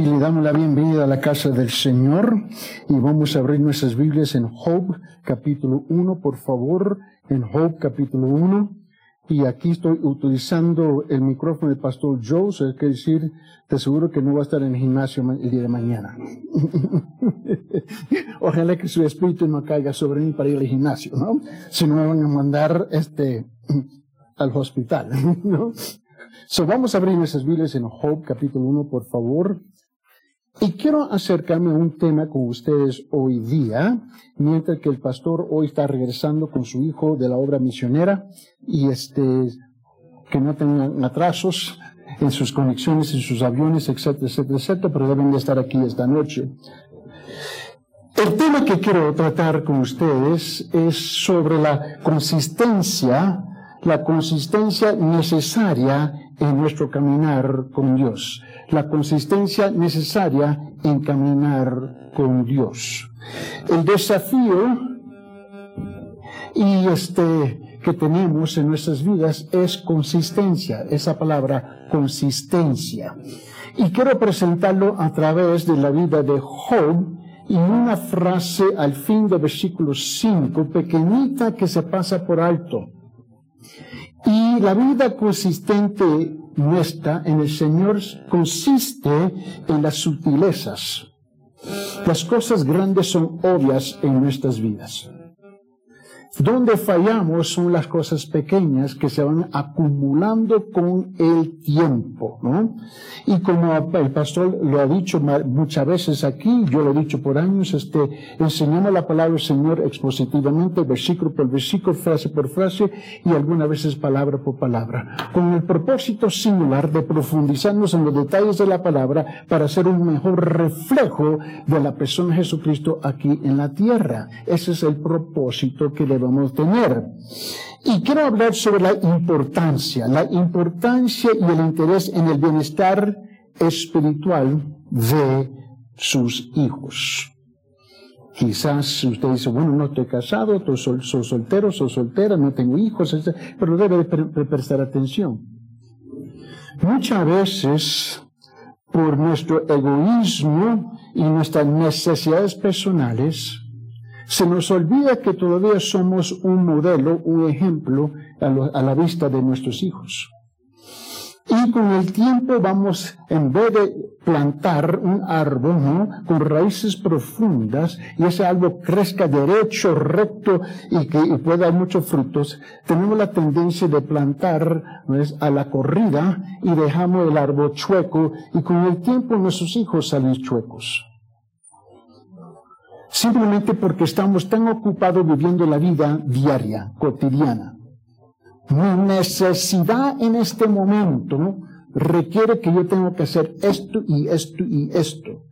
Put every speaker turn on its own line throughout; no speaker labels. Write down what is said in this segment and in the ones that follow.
y le damos la bienvenida a la casa del Señor y vamos a abrir nuestras Biblias en Job capítulo 1, por favor, en Job capítulo 1. Y aquí estoy utilizando el micrófono del pastor Joe, es decir, te aseguro que no va a estar en el gimnasio el día de mañana. Ojalá que su espíritu no caiga sobre mí para ir al gimnasio, ¿no? Si no me van a mandar este, al hospital, ¿no? So, vamos a abrir nuestras Biblias en Job capítulo 1, por favor. Y quiero acercarme a un tema con ustedes hoy día, mientras que el pastor hoy está regresando con su hijo de la obra misionera y este, que no tengan atrasos en sus conexiones, en sus aviones, etcétera, etcétera, etcétera, pero deben de estar aquí esta noche. El tema que quiero tratar con ustedes es sobre la consistencia, la consistencia necesaria en nuestro caminar con Dios, la consistencia necesaria en caminar con Dios. El desafío y este que tenemos en nuestras vidas es consistencia, esa palabra consistencia. Y quiero presentarlo a través de la vida de Job y una frase al fin del versículo 5, pequeñita que se pasa por alto. Y la vida consistente nuestra en el Señor consiste en las sutilezas. Las cosas grandes son obvias en nuestras vidas. Donde fallamos son las cosas pequeñas que se van acumulando con el tiempo, ¿no? Y como el pastor lo ha dicho muchas veces aquí, yo lo he dicho por años, este, enseñamos la palabra del Señor expositivamente, versículo por versículo, frase por frase, y algunas veces palabra por palabra, con el propósito singular de profundizarnos en los detalles de la palabra para hacer un mejor reflejo de la persona de Jesucristo aquí en la tierra. Ese es el propósito que debemos tener. Y quiero hablar sobre la importancia, la importancia y el interés en el bienestar espiritual de sus hijos. Quizás usted dice, bueno, no estoy casado, soy, soltero, soy soltera, no tengo hijos, pero debe prestar atención. Muchas veces, por nuestro egoísmo y nuestras necesidades personales, se nos olvida que todavía somos un modelo, un ejemplo a, la vista de nuestros hijos. Y con el tiempo vamos, en vez de plantar un árbol con raíces profundas y ese árbol crezca derecho, recto y que pueda dar muchos frutos, tenemos la tendencia de plantar a la corrida y dejamos el árbol chueco y con el tiempo nuestros hijos salen chuecos simplemente porque estamos tan ocupados viviendo la vida diaria, cotidiana. Mi necesidad en este momento requiere que yo tenga que hacer esto y esto y esto.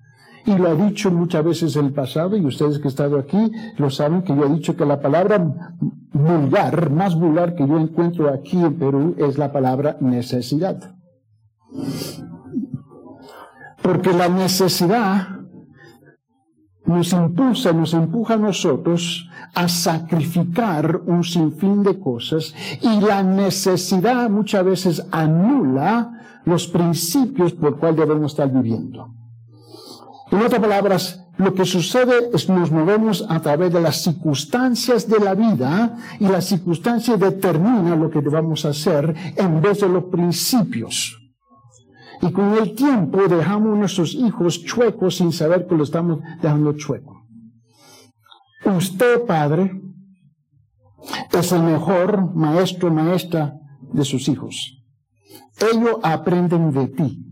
Y lo ha dicho muchas veces en el pasado, y ustedes que han estado aquí lo saben que yo he dicho que la palabra vulgar, más vulgar que yo encuentro aquí en Perú, es la palabra necesidad. Porque la necesidad nos impulsa, nos empuja a nosotros a sacrificar un sinfín de cosas y la necesidad muchas veces anula los principios por cuales debemos estar viviendo. En otras palabras, lo que sucede es que nos movemos a través de las circunstancias de la vida y las circunstancias determinan lo que debemos hacer en vez de los principios. Y con el tiempo dejamos a nuestros hijos chuecos sin saber que lo estamos dejando chueco. Usted, padre, es el mejor maestro, maestra de sus hijos. Ellos aprenden de ti.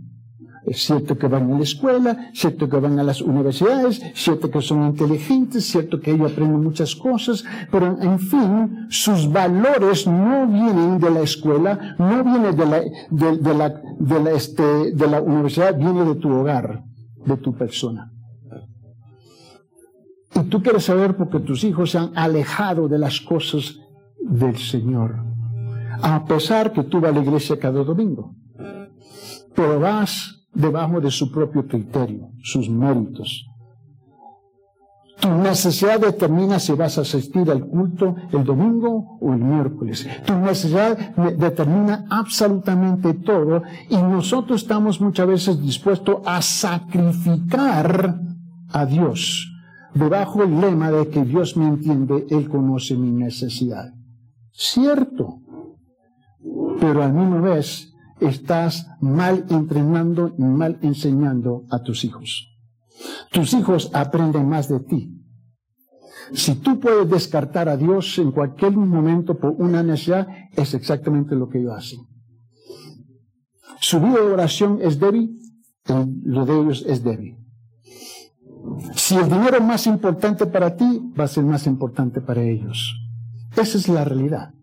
Es cierto que van a la escuela, cierto que van a las universidades, cierto que son inteligentes, cierto que ellos aprenden muchas cosas, pero en fin, sus valores no vienen de la escuela, no vienen de la, de, este, universidad, viene de tu hogar, de tu persona. Y tú quieres saber porque tus hijos se han alejado de las cosas del Señor, a pesar que tú vas a la iglesia cada domingo. Pero vas debajo de su propio criterio, sus méritos. Tu necesidad determina si vas a asistir al culto el domingo o el miércoles. Tu necesidad determina absolutamente todo y nosotros estamos muchas veces dispuestos a sacrificar a Dios debajo el lema de que Dios me entiende, Él conoce mi necesidad. Cierto, pero al mismo vez estás mal entrenando y mal enseñando a tus hijos. Tus hijos aprenden más de ti. Si tú puedes descartar a Dios en cualquier momento por una necesidad, es exactamente lo que ellos hacen. Su vida de oración es débil, lo de ellos es débil. Si el dinero es más importante para ti, va a ser más importante para ellos. Esa es la realidad.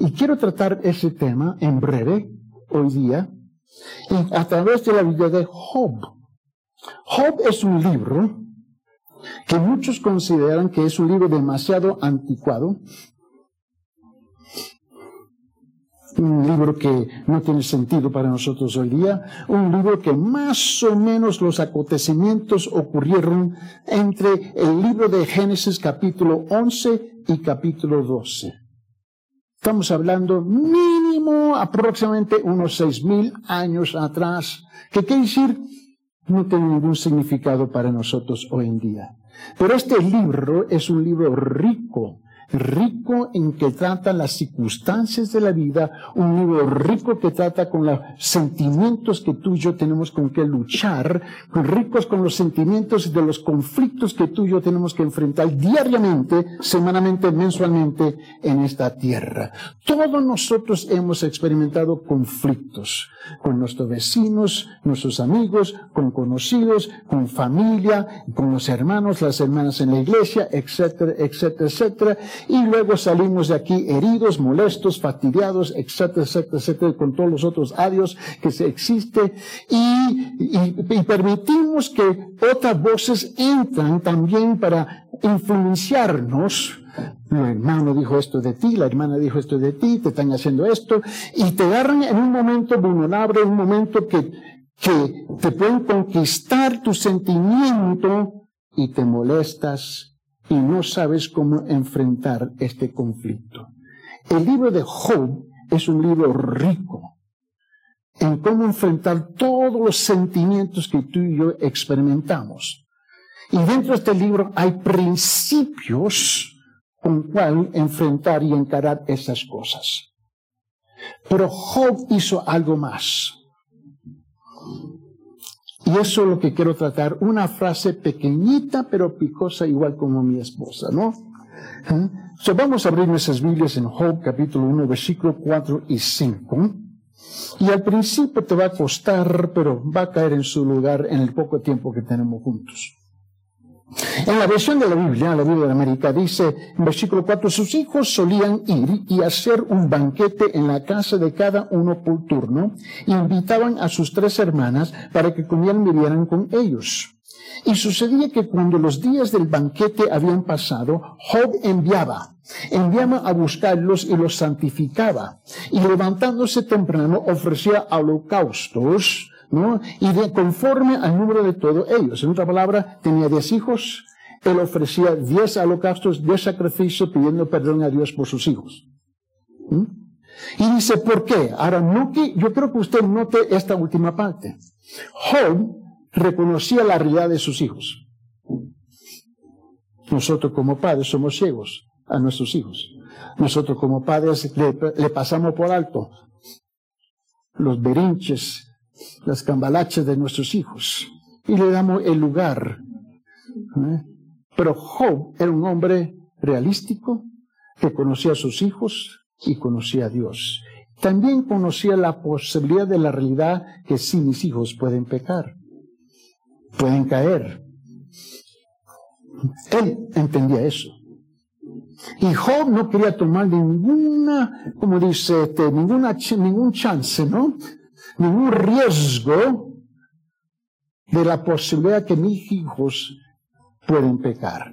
Y quiero tratar ese tema en breve, hoy día, a través de la vida de Job. Job es un libro que muchos consideran que es un libro demasiado anticuado, un libro que no tiene sentido para nosotros hoy día, un libro que más o menos los acontecimientos ocurrieron entre el libro de Génesis capítulo 11 y capítulo 12. Estamos hablando aproximadamente unos seis mil años atrás, que quiere decir no tiene ningún significado para nosotros hoy en día. Pero este libro es un libro rico rico en que trata las circunstancias de la vida, un libro rico que trata con los sentimientos que tú y yo tenemos con que luchar, ricos con los sentimientos de los conflictos que tú y yo tenemos que enfrentar diariamente, semanalmente, mensualmente en esta tierra. Todos nosotros hemos experimentado conflictos con nuestros vecinos, nuestros amigos, con conocidos, con familia, con los hermanos, las hermanas en la iglesia, etcétera, etcétera, etcétera. Y luego salimos de aquí heridos, molestos, fastidiados, etcétera, etcétera, etcétera, con todos los otros adios que se existe. Y, y permitimos que otras voces entran también para influenciarnos el hermano dijo esto de ti, la hermana dijo esto de ti, te están haciendo esto, y te agarran en un momento vulnerable, un momento que, que te pueden conquistar tu sentimiento y te molestas y no sabes cómo enfrentar este conflicto. El libro de Job es un libro rico en cómo enfrentar todos los sentimientos que tú y yo experimentamos. Y dentro de este libro hay principios con cual enfrentar y encarar esas cosas. Pero Job hizo algo más. Y eso es lo que quiero tratar, una frase pequeñita pero picosa igual como mi esposa, ¿no? ¿Eh? vamos a abrir nuestras Biblias en Job capítulo 1, versículo 4 y 5. Y al principio te va a costar, pero va a caer en su lugar en el poco tiempo que tenemos juntos. En la versión de la Biblia, la Biblia de América, dice en versículo 4, sus hijos solían ir y hacer un banquete en la casa de cada uno por turno y invitaban a sus tres hermanas para que comieran y vivieran con ellos. Y sucedía que cuando los días del banquete habían pasado, Job enviaba, enviaba a buscarlos y los santificaba. Y levantándose temprano ofrecía holocaustos, y de conforme al número de todos ellos. En otra palabra, tenía diez hijos, él ofrecía diez holocaustos, diez sacrificios pidiendo perdón a Dios por sus hijos. ¿Mm? Y dice, ¿por qué? Ahora, no que, yo creo que usted note esta última parte. Job reconocía la realidad de sus hijos. Nosotros como padres somos ciegos a nuestros hijos. Nosotros como padres le pasamos por alto los berinches, las cambalaches de nuestros hijos y le damos el lugar. ¿eh? Pero Job era un hombre realístico que conocía a sus hijos y conocía a Dios. También conocía la posibilidad de la realidad que sí mis hijos pueden pecar, pueden caer. Él entendía eso. Y Job no quería tomar ninguna, como dice, este, ninguna, ningún chance, ¿no? Ningún riesgo de la posibilidad que mis hijos pueden pecar.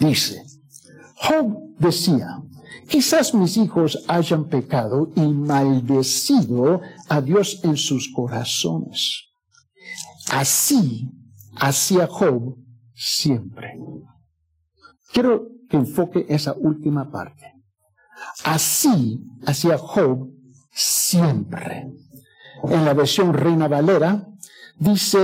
Dice, Job decía, quizás mis hijos hayan pecado y maldecido a Dios en sus corazones. Así hacía Job siempre. Quiero que enfoque esa última parte. Así hacía Job siempre. En la versión Reina Valera, dice,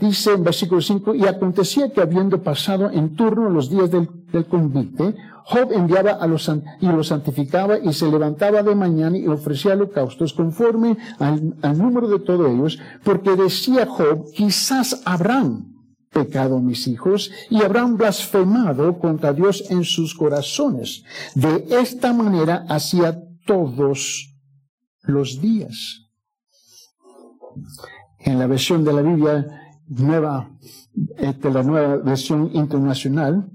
dice en versículo 5, y acontecía que habiendo pasado en turno los días del, convite, Job enviaba a los, y los santificaba y se levantaba de mañana y ofrecía holocaustos conforme al número de todos ellos, porque decía Job, quizás habrán pecado mis hijos y habrán blasfemado contra Dios en sus corazones. De esta manera hacía todos los días. En la versión de la Biblia nueva, de este, la nueva versión internacional,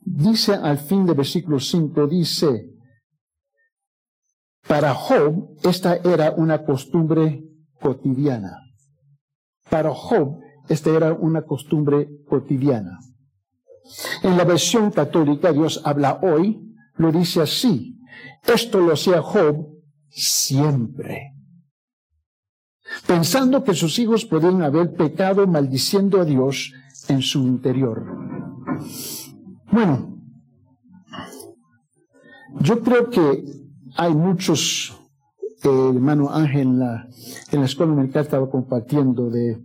dice al fin del versículo 5, dice, para Job esta era una costumbre cotidiana. Para Job esta era una costumbre cotidiana. En la versión católica, Dios habla hoy, lo dice así. Esto lo hacía Job siempre. Pensando que sus hijos podían haber pecado maldiciendo a Dios en su interior. Bueno, yo creo que hay muchos, el hermano Ángel en la, escuela militar estaba compartiendo de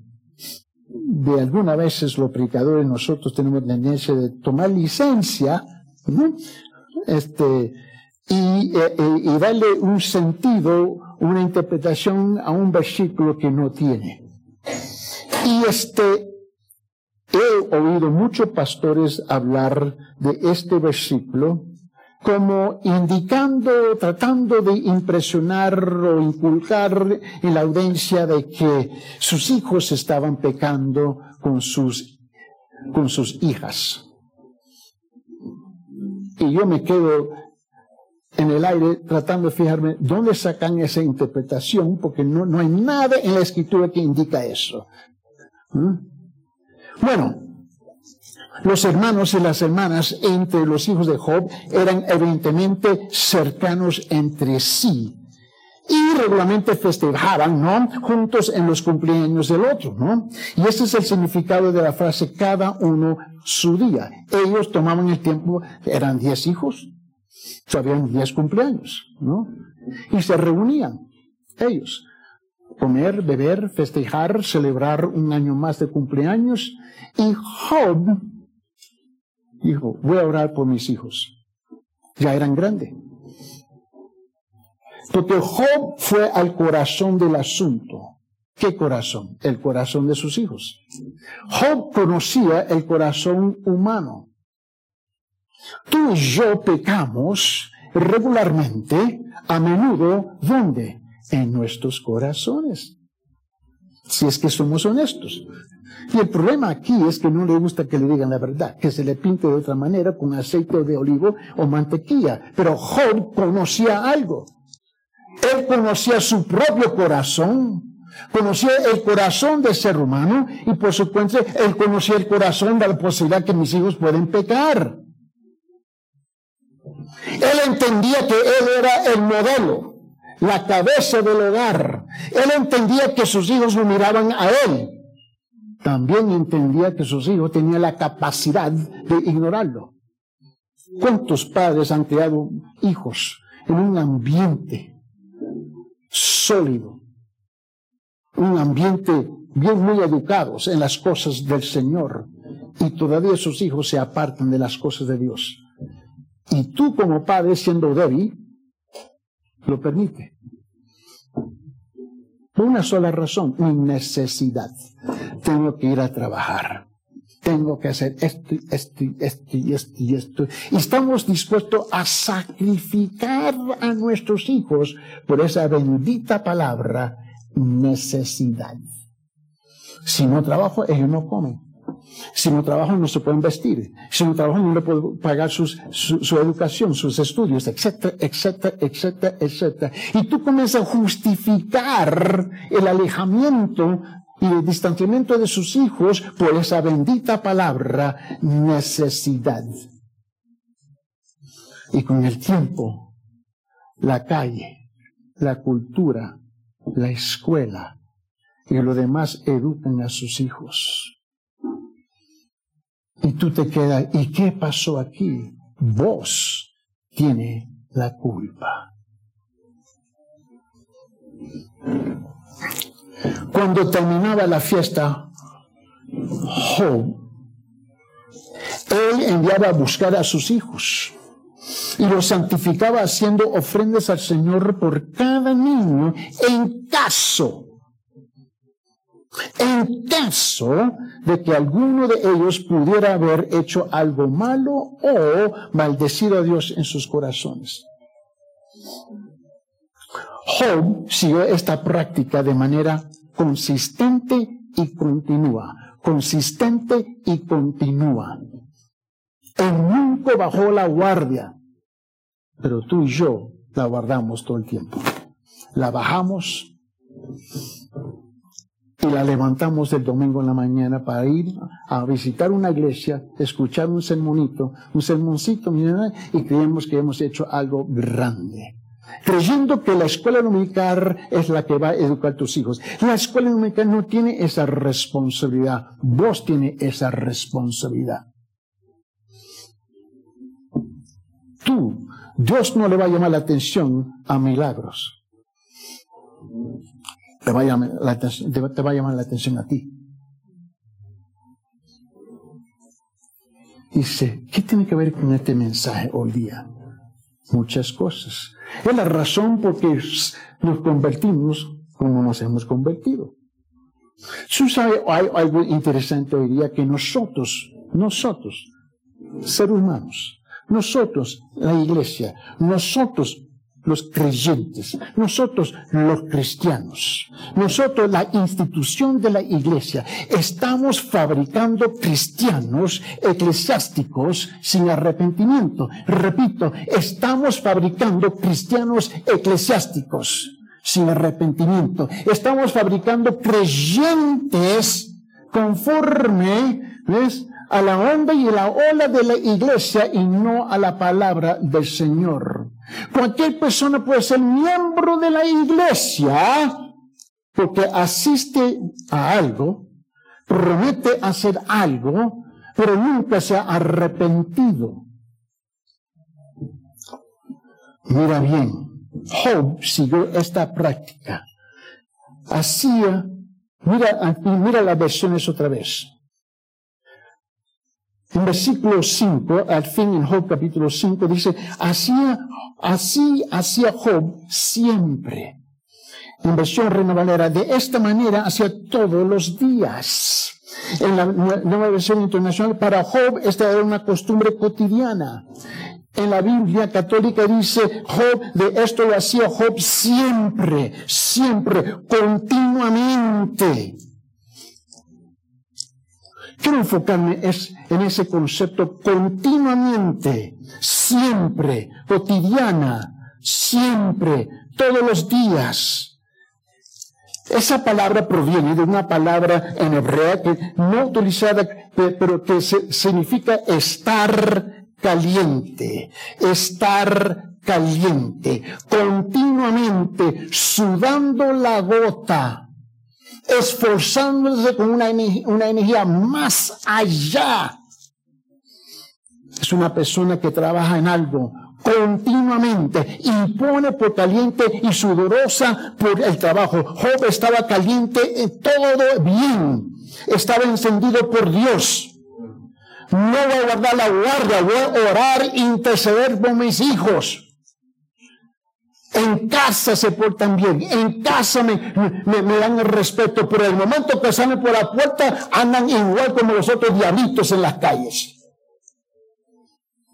de algunas veces los predicadores nosotros tenemos tendencia de tomar licencia, este, y, eh, eh, y, darle un sentido, una interpretación a un versículo que no tiene. Y este, he oído muchos pastores hablar de este versículo como indicando, tratando de impresionar o inculcar en la audiencia de que sus hijos estaban pecando con sus, con sus hijas. Y yo me quedo en el aire tratando de fijarme dónde sacan esa interpretación, porque no, no hay nada en la escritura que indica eso. ¿Mm? Bueno, los hermanos y las hermanas entre los hijos de Job eran evidentemente cercanos entre sí y regularmente festejaban, ¿no? Juntos en los cumpleaños del otro, ¿no? Y ese es el significado de la frase cada uno su día. Ellos tomaban el tiempo, eran diez hijos, habían diez cumpleaños, ¿no? Y se reunían, ellos, comer, beber, festejar, celebrar un año más de cumpleaños. Y Job dijo, voy a orar por mis hijos. Ya eran grandes. Porque Job fue al corazón del asunto. ¿Qué corazón? El corazón de sus hijos. Job conocía el corazón humano. Tú y yo pecamos regularmente, a menudo, ¿dónde? En nuestros corazones. Si es que somos honestos. Y el problema aquí es que no le gusta que le digan la verdad, que se le pinte de otra manera con aceite de olivo o mantequilla. Pero Job conocía algo. Él conocía su propio corazón, conocía el corazón del ser humano y por supuesto él conocía el corazón de la posibilidad que mis hijos pueden pecar. Él entendía que él era el modelo, la cabeza del hogar. Él entendía que sus hijos lo miraban a él también entendía que sus hijos tenían la capacidad de ignorarlo. ¿Cuántos padres han creado hijos en un ambiente sólido? Un ambiente bien muy educados en las cosas del Señor. Y todavía sus hijos se apartan de las cosas de Dios. Y tú como padre siendo débil, lo permite. Por una sola razón, necesidad tengo que ir a trabajar. Tengo que hacer esto, esto, esto esto y esto. Y estamos dispuestos a sacrificar a nuestros hijos por esa bendita palabra, necesidad. Si no trabajo, ellos no comen. Si no trabajan, no se pueden vestir. Si no trabajan, no le puedo pagar su, su, educación, sus estudios, etcétera, etcétera, etcétera, etcétera. Y tú comienzas a justificar el alejamiento y el distanciamiento de sus hijos por esa bendita palabra necesidad. Y con el tiempo, la calle, la cultura, la escuela y lo demás educan a sus hijos. Y tú te quedas, ¿y qué pasó aquí? Vos tiene la culpa. Cuando terminaba la fiesta, Job, él enviaba a buscar a sus hijos y los santificaba haciendo ofrendas al Señor por cada niño en caso, en caso de que alguno de ellos pudiera haber hecho algo malo o maldecido a Dios en sus corazones. Job siguió esta práctica de manera consistente y continua, consistente y continua. Él nunca bajó la guardia, pero tú y yo la guardamos todo el tiempo. La bajamos y la levantamos el domingo en la mañana para ir a visitar una iglesia, escuchar un sermonito, un sermoncito, y creemos que hemos hecho algo grande. Creyendo que la escuela dominical es la que va a educar a tus hijos. La escuela dominical no tiene esa responsabilidad. Vos tienes esa responsabilidad. Tú, Dios no le va a llamar la atención a milagros. Te va a llamar la te va a llamar la atención a ti. Dice, ¿qué tiene que ver con este mensaje hoy día? Muchas cosas. Es la razón por que nos convertimos como nos hemos convertido. Sabes, hay algo interesante hoy día que nosotros, nosotros, seres humanos, nosotros, la iglesia, nosotros, los creyentes, nosotros los cristianos, nosotros la institución de la iglesia, estamos fabricando cristianos eclesiásticos sin arrepentimiento. Repito, estamos fabricando cristianos eclesiásticos sin arrepentimiento. Estamos fabricando creyentes conforme, a la onda y la ola de la iglesia y no a la palabra del Señor. Cualquier persona puede ser miembro de la iglesia porque asiste a algo, promete hacer algo, pero nunca se ha arrepentido. Mira bien, Job siguió esta práctica. Hacía, mira, mira las versiones otra vez. En versículo 5, al fin en Job capítulo 5, dice, hacía, así hacía Job siempre. En versión Reina de esta manera hacía todos los días. En la nueva versión internacional, para Job esta era una costumbre cotidiana. En la Biblia católica dice Job, de esto lo hacía Job siempre, siempre, continuamente. Quiero enfocarme en ese concepto continuamente, siempre, cotidiana, siempre, todos los días. Esa palabra proviene de una palabra en hebrea que no utilizada, pero que significa estar caliente, estar caliente, continuamente sudando la gota esforzándose con una, una energía más allá. Es una persona que trabaja en algo continuamente, impone por caliente y sudorosa por el trabajo. Job estaba caliente en todo bien, estaba encendido por Dios. No voy a guardar la guardia, voy a orar, interceder por mis hijos. En casa se portan bien, en casa me, dan el respeto, pero el momento que salen por la puerta andan igual como los otros diablitos en las calles.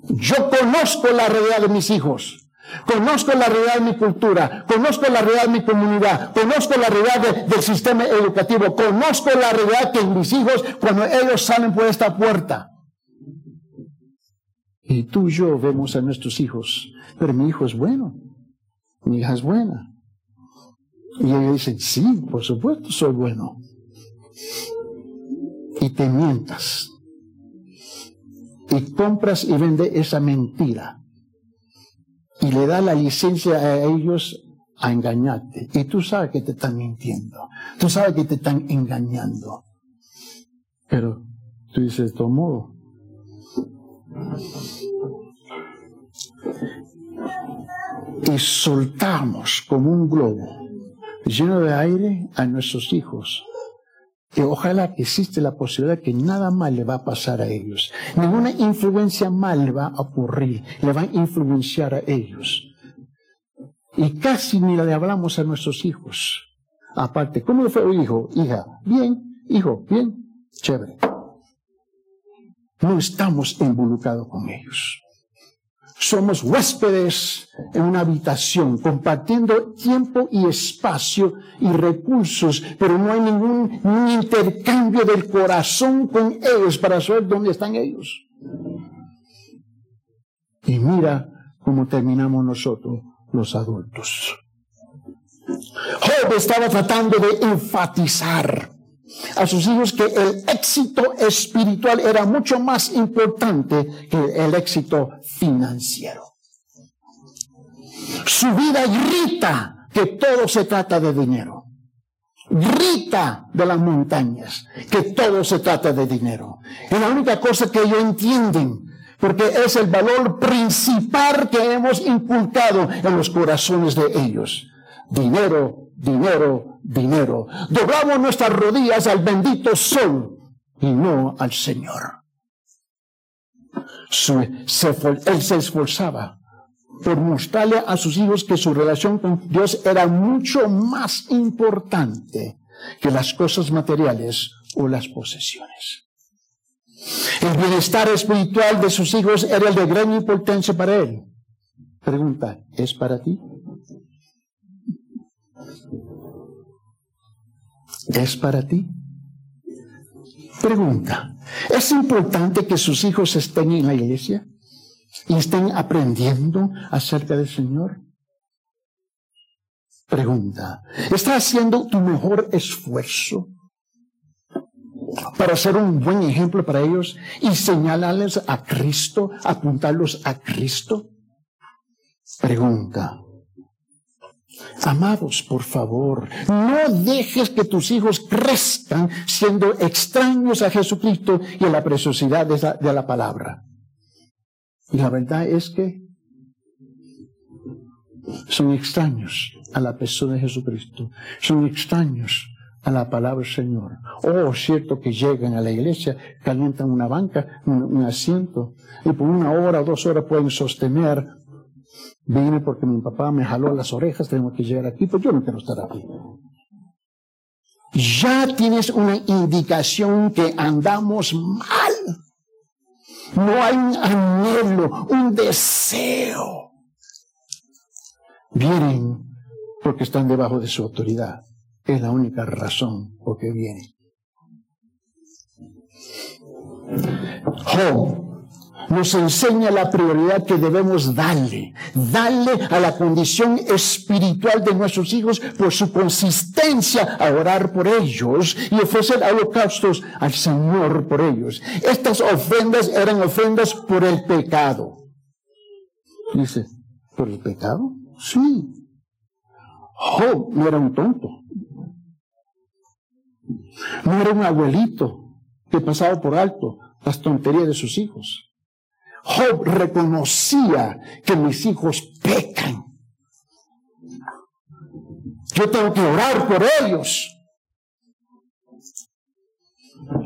Yo conozco la realidad de mis hijos. Conozco la realidad de mi cultura, conozco la realidad de mi comunidad, conozco la realidad del sistema educativo, conozco la realidad que mis hijos, cuando ellos salen por esta puerta, y tú y yo vemos a nuestros hijos, pero mi hijo es bueno, mi hija es buena. Y ellos dicen, sí, por supuesto, soy bueno. Y te mientas. Y compras y vendes esa mentira. Y le da la licencia a ellos a engañarte. Y tú sabes que te están mintiendo. Tú sabes que te están engañando. Pero tú dices, de todo modo, y soltamos como un globo lleno de aire a nuestros hijos. Y ojalá que existe la posibilidad que nada mal le va a pasar a ellos. Ninguna influencia mal va a ocurrir, le va a influenciar a ellos. Y casi ni le hablamos a nuestros hijos. Aparte, ¿cómo fue, hijo? Hija, bien, hijo, bien, chévere. No estamos involucrados con ellos somos huéspedes en una habitación, compartiendo tiempo y espacio y recursos, pero no hay ningún, intercambio del corazón con ellos para saber dónde están ellos. Y mira cómo terminamos nosotros, los adultos. Job estaba tratando de enfatizar a sus hijos que el éxito espiritual era mucho más importante que el éxito financiero. Su vida grita que todo se trata de dinero. Grita de las montañas que todo se trata de dinero. Es la única cosa que ellos entienden, porque es el valor principal que hemos inculcado en los corazones de ellos. Dinero, dinero, dinero. Doblamos nuestras rodillas al bendito sol y no al Señor. él se esforzaba por mostrarle a sus hijos que su relación con Dios era mucho más importante que las cosas materiales o las posesiones. El bienestar espiritual de sus hijos era de gran importancia para él. Pregunta, ¿es para ti? ¿Es para ti? Pregunta, ¿es importante que sus hijos estén en la iglesia y estén aprendiendo acerca del Señor? Pregunta, ¿estás haciendo tu mejor esfuerzo para ser un buen ejemplo para ellos y señalarles a Cristo, apuntarlos a Cristo? Pregunta, Amados, por favor, no dejes que tus hijos crezcan siendo extraños a Jesucristo y a la preciosidad de la, palabra. Y la verdad es que son extraños a la persona de Jesucristo, son extraños a la palabra del Señor. Oh, cierto que llegan a la iglesia, calientan una banca, un, un asiento, y por una hora o dos horas pueden sostener Vine porque mi papá me jaló las orejas, tengo que llegar aquí, pues yo no quiero estar aquí. Ya tienes una indicación que andamos mal. No hay un anhelo, un deseo. Vienen porque están debajo de su autoridad. Es la única razón por que vienen. Job nos enseña la prioridad que debemos darle, darle a la condición espiritual de nuestros hijos por su consistencia a orar por ellos y ofrecer holocaustos al Señor por ellos. Estas ofrendas eran ofrendas por el pecado. Dice, ¿por el pecado? Sí. Job no era un tonto. No era un abuelito que pasaba por alto las tonterías de sus hijos. Job reconocía que mis hijos pecan. Yo tengo que orar por ellos.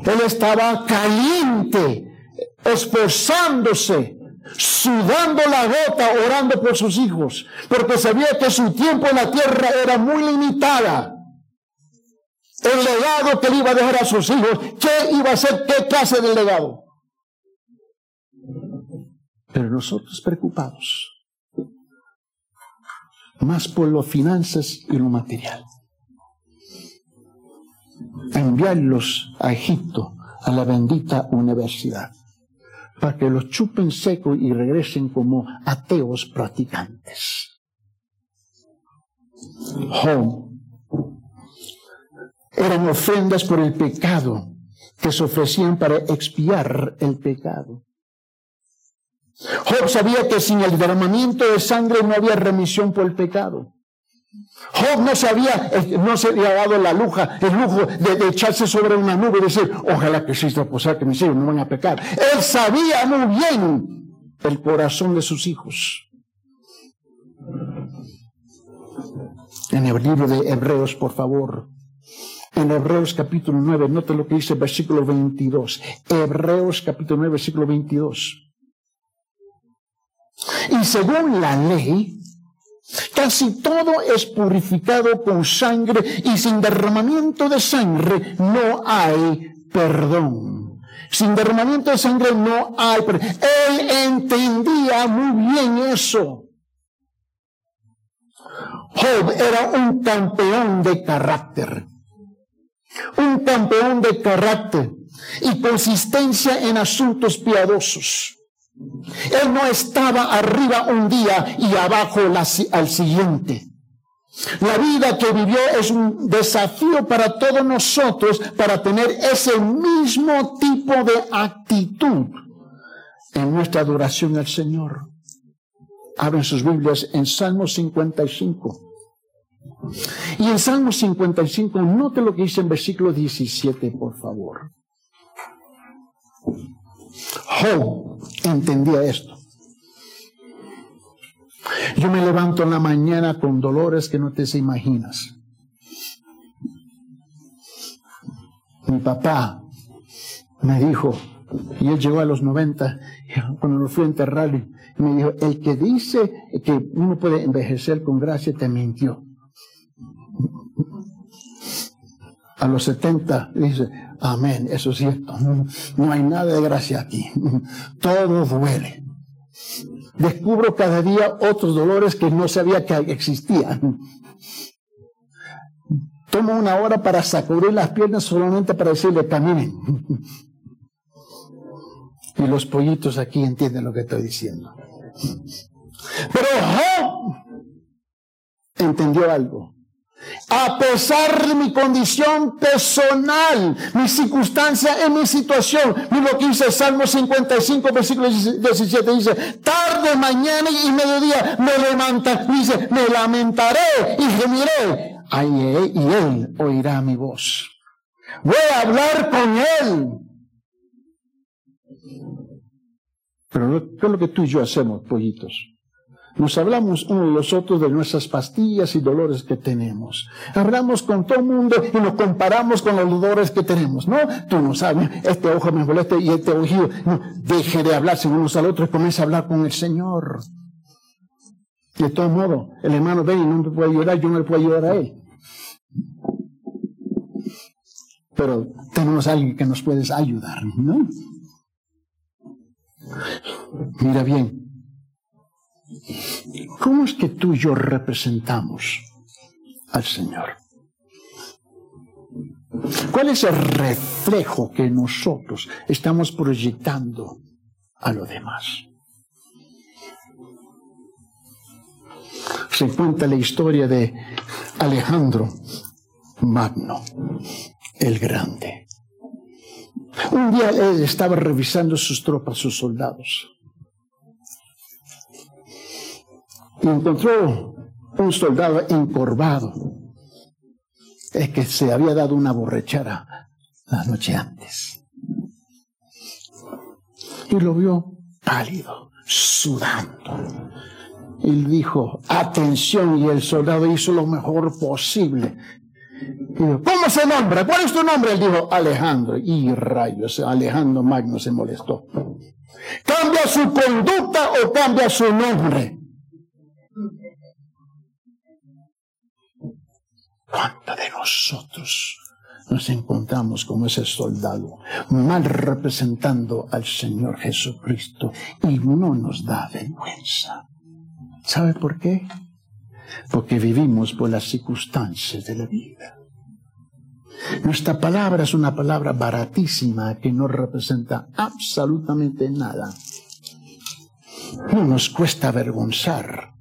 Él estaba caliente, esforzándose, sudando la gota, orando por sus hijos, porque sabía que su tiempo en la tierra era muy limitada. El legado que le iba a dejar a sus hijos, ¿qué iba a ser? ¿Qué clase de legado? Pero nosotros preocupados más por las finanzas y lo material. Enviarlos a Egipto, a la bendita universidad, para que los chupen seco y regresen como ateos practicantes. Home. Eran ofrendas por el pecado que se ofrecían para expiar el pecado. Job sabía que sin el derramamiento de sangre no había remisión por el pecado. Job no se había, eh, no se había dado la luja, el lujo de, echarse sobre una nube y decir, ojalá que exista posar que mis hijos no van a pecar. Él sabía muy bien el corazón de sus hijos. En el libro de Hebreos, por favor. En Hebreos capítulo 9, note lo que dice versículo 22. Hebreos capítulo 9, versículo 22. Y según la ley, casi todo es purificado con sangre y sin derramamiento de sangre no hay perdón. Sin derramamiento de sangre no hay perdón. Él entendía muy bien eso. Job era un campeón de carácter. Un campeón de carácter y consistencia en asuntos piadosos. Él no estaba arriba un día y abajo al siguiente. La vida que vivió es un desafío para todos nosotros para tener ese mismo tipo de actitud en nuestra adoración al Señor. Abren sus Biblias en Salmo 55. Y en Salmo 55, note lo que dice en versículo 17, por favor. Job entendía esto. Yo me levanto en la mañana con dolores que no te imaginas. Mi papá me dijo, y él llegó a los 90, cuando lo fui a enterrar, me dijo, el que dice que uno puede envejecer con gracia te mintió. A los 70 dice, Amén, eso es cierto. No hay nada de gracia aquí. Todo duele. Descubro cada día otros dolores que no sabía que existían. Tomo una hora para sacudir las piernas solamente para decirle caminen. Y los pollitos aquí entienden lo que estoy diciendo. Pero Job entendió algo. A pesar de mi condición personal, mi circunstancia en mi situación. Mira lo que dice Salmo 55, versículo 17. Dice, tarde, mañana y mediodía me levanta. Dice, me lamentaré y gemiré. Ay, y él oirá mi voz. Voy a hablar con él. Pero ¿qué es lo que tú y yo hacemos, pollitos? Nos hablamos unos de los otros de nuestras pastillas y dolores que tenemos. Hablamos con todo el mundo y nos comparamos con los dolores que tenemos. No, tú no sabes, este ojo me molesta y este ojido. No, deje de hablarse unos al otro y comienza a hablar con el Señor. De todo modo, el hermano ve y no me puede ayudar, yo no le puedo ayudar a él. Pero tenemos a alguien que nos puede ayudar, ¿no? Mira bien, ¿Cómo es que tú y yo representamos al Señor? ¿Cuál es el reflejo que nosotros estamos proyectando a lo demás? Se cuenta la historia de Alejandro Magno, el Grande. Un día él estaba revisando sus tropas, sus soldados. Encontró un soldado encorvado, es que se había dado una borrachera la noche antes. Y lo vio pálido, sudando. Y dijo, atención, y el soldado hizo lo mejor posible. dijo, ¿cómo se nombra? ¿Cuál es tu nombre? Él dijo, Alejandro. Y rayos, Alejandro Magno se molestó. ¿Cambia su conducta o cambia su nombre? ¿Cuántos de nosotros nos encontramos como ese soldado, mal representando al Señor Jesucristo y no nos da vergüenza? ¿Sabe por qué? Porque vivimos por las circunstancias de la vida. Nuestra palabra es una palabra baratísima que no representa absolutamente nada. No nos cuesta avergonzar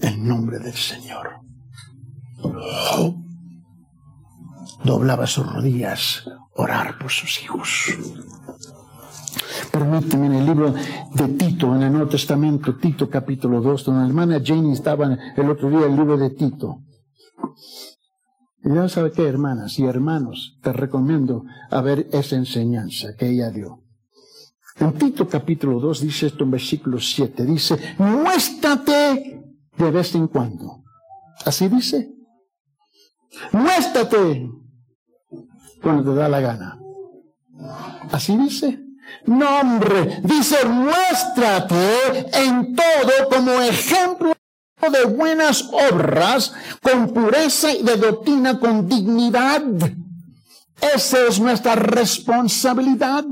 el nombre del Señor. Doblaba sus rodillas orar por sus hijos. Permíteme en el libro de Tito, en el Nuevo Testamento, Tito capítulo 2, donde la hermana Jane estaba el otro día, el libro de Tito. Y ya sabe qué, hermanas y hermanos, te recomiendo a ver esa enseñanza que ella dio. En Tito capítulo 2 dice esto en versículo 7, dice, muéstrate de vez en cuando. Así dice. Muéstrate cuando te da la gana. Así dice. No, hombre, dice, muéstrate en todo como ejemplo de buenas obras, con pureza y de doctrina, con dignidad. Esa es nuestra responsabilidad.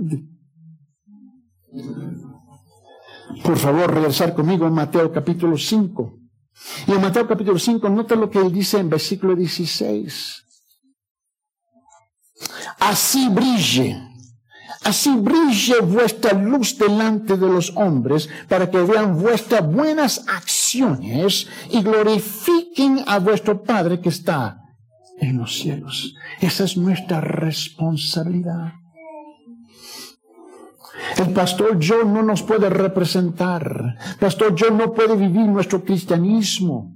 Por favor, regresar conmigo en Mateo capítulo 5. Y en Mateo capítulo 5, nota lo que él dice en versículo 16. Así brille Así brille vuestra luz delante de los hombres para que vean vuestras buenas acciones y glorifiquen a vuestro Padre que está en los cielos. Esa es nuestra responsabilidad. El pastor John no nos puede representar. Pastor John no puede vivir nuestro cristianismo.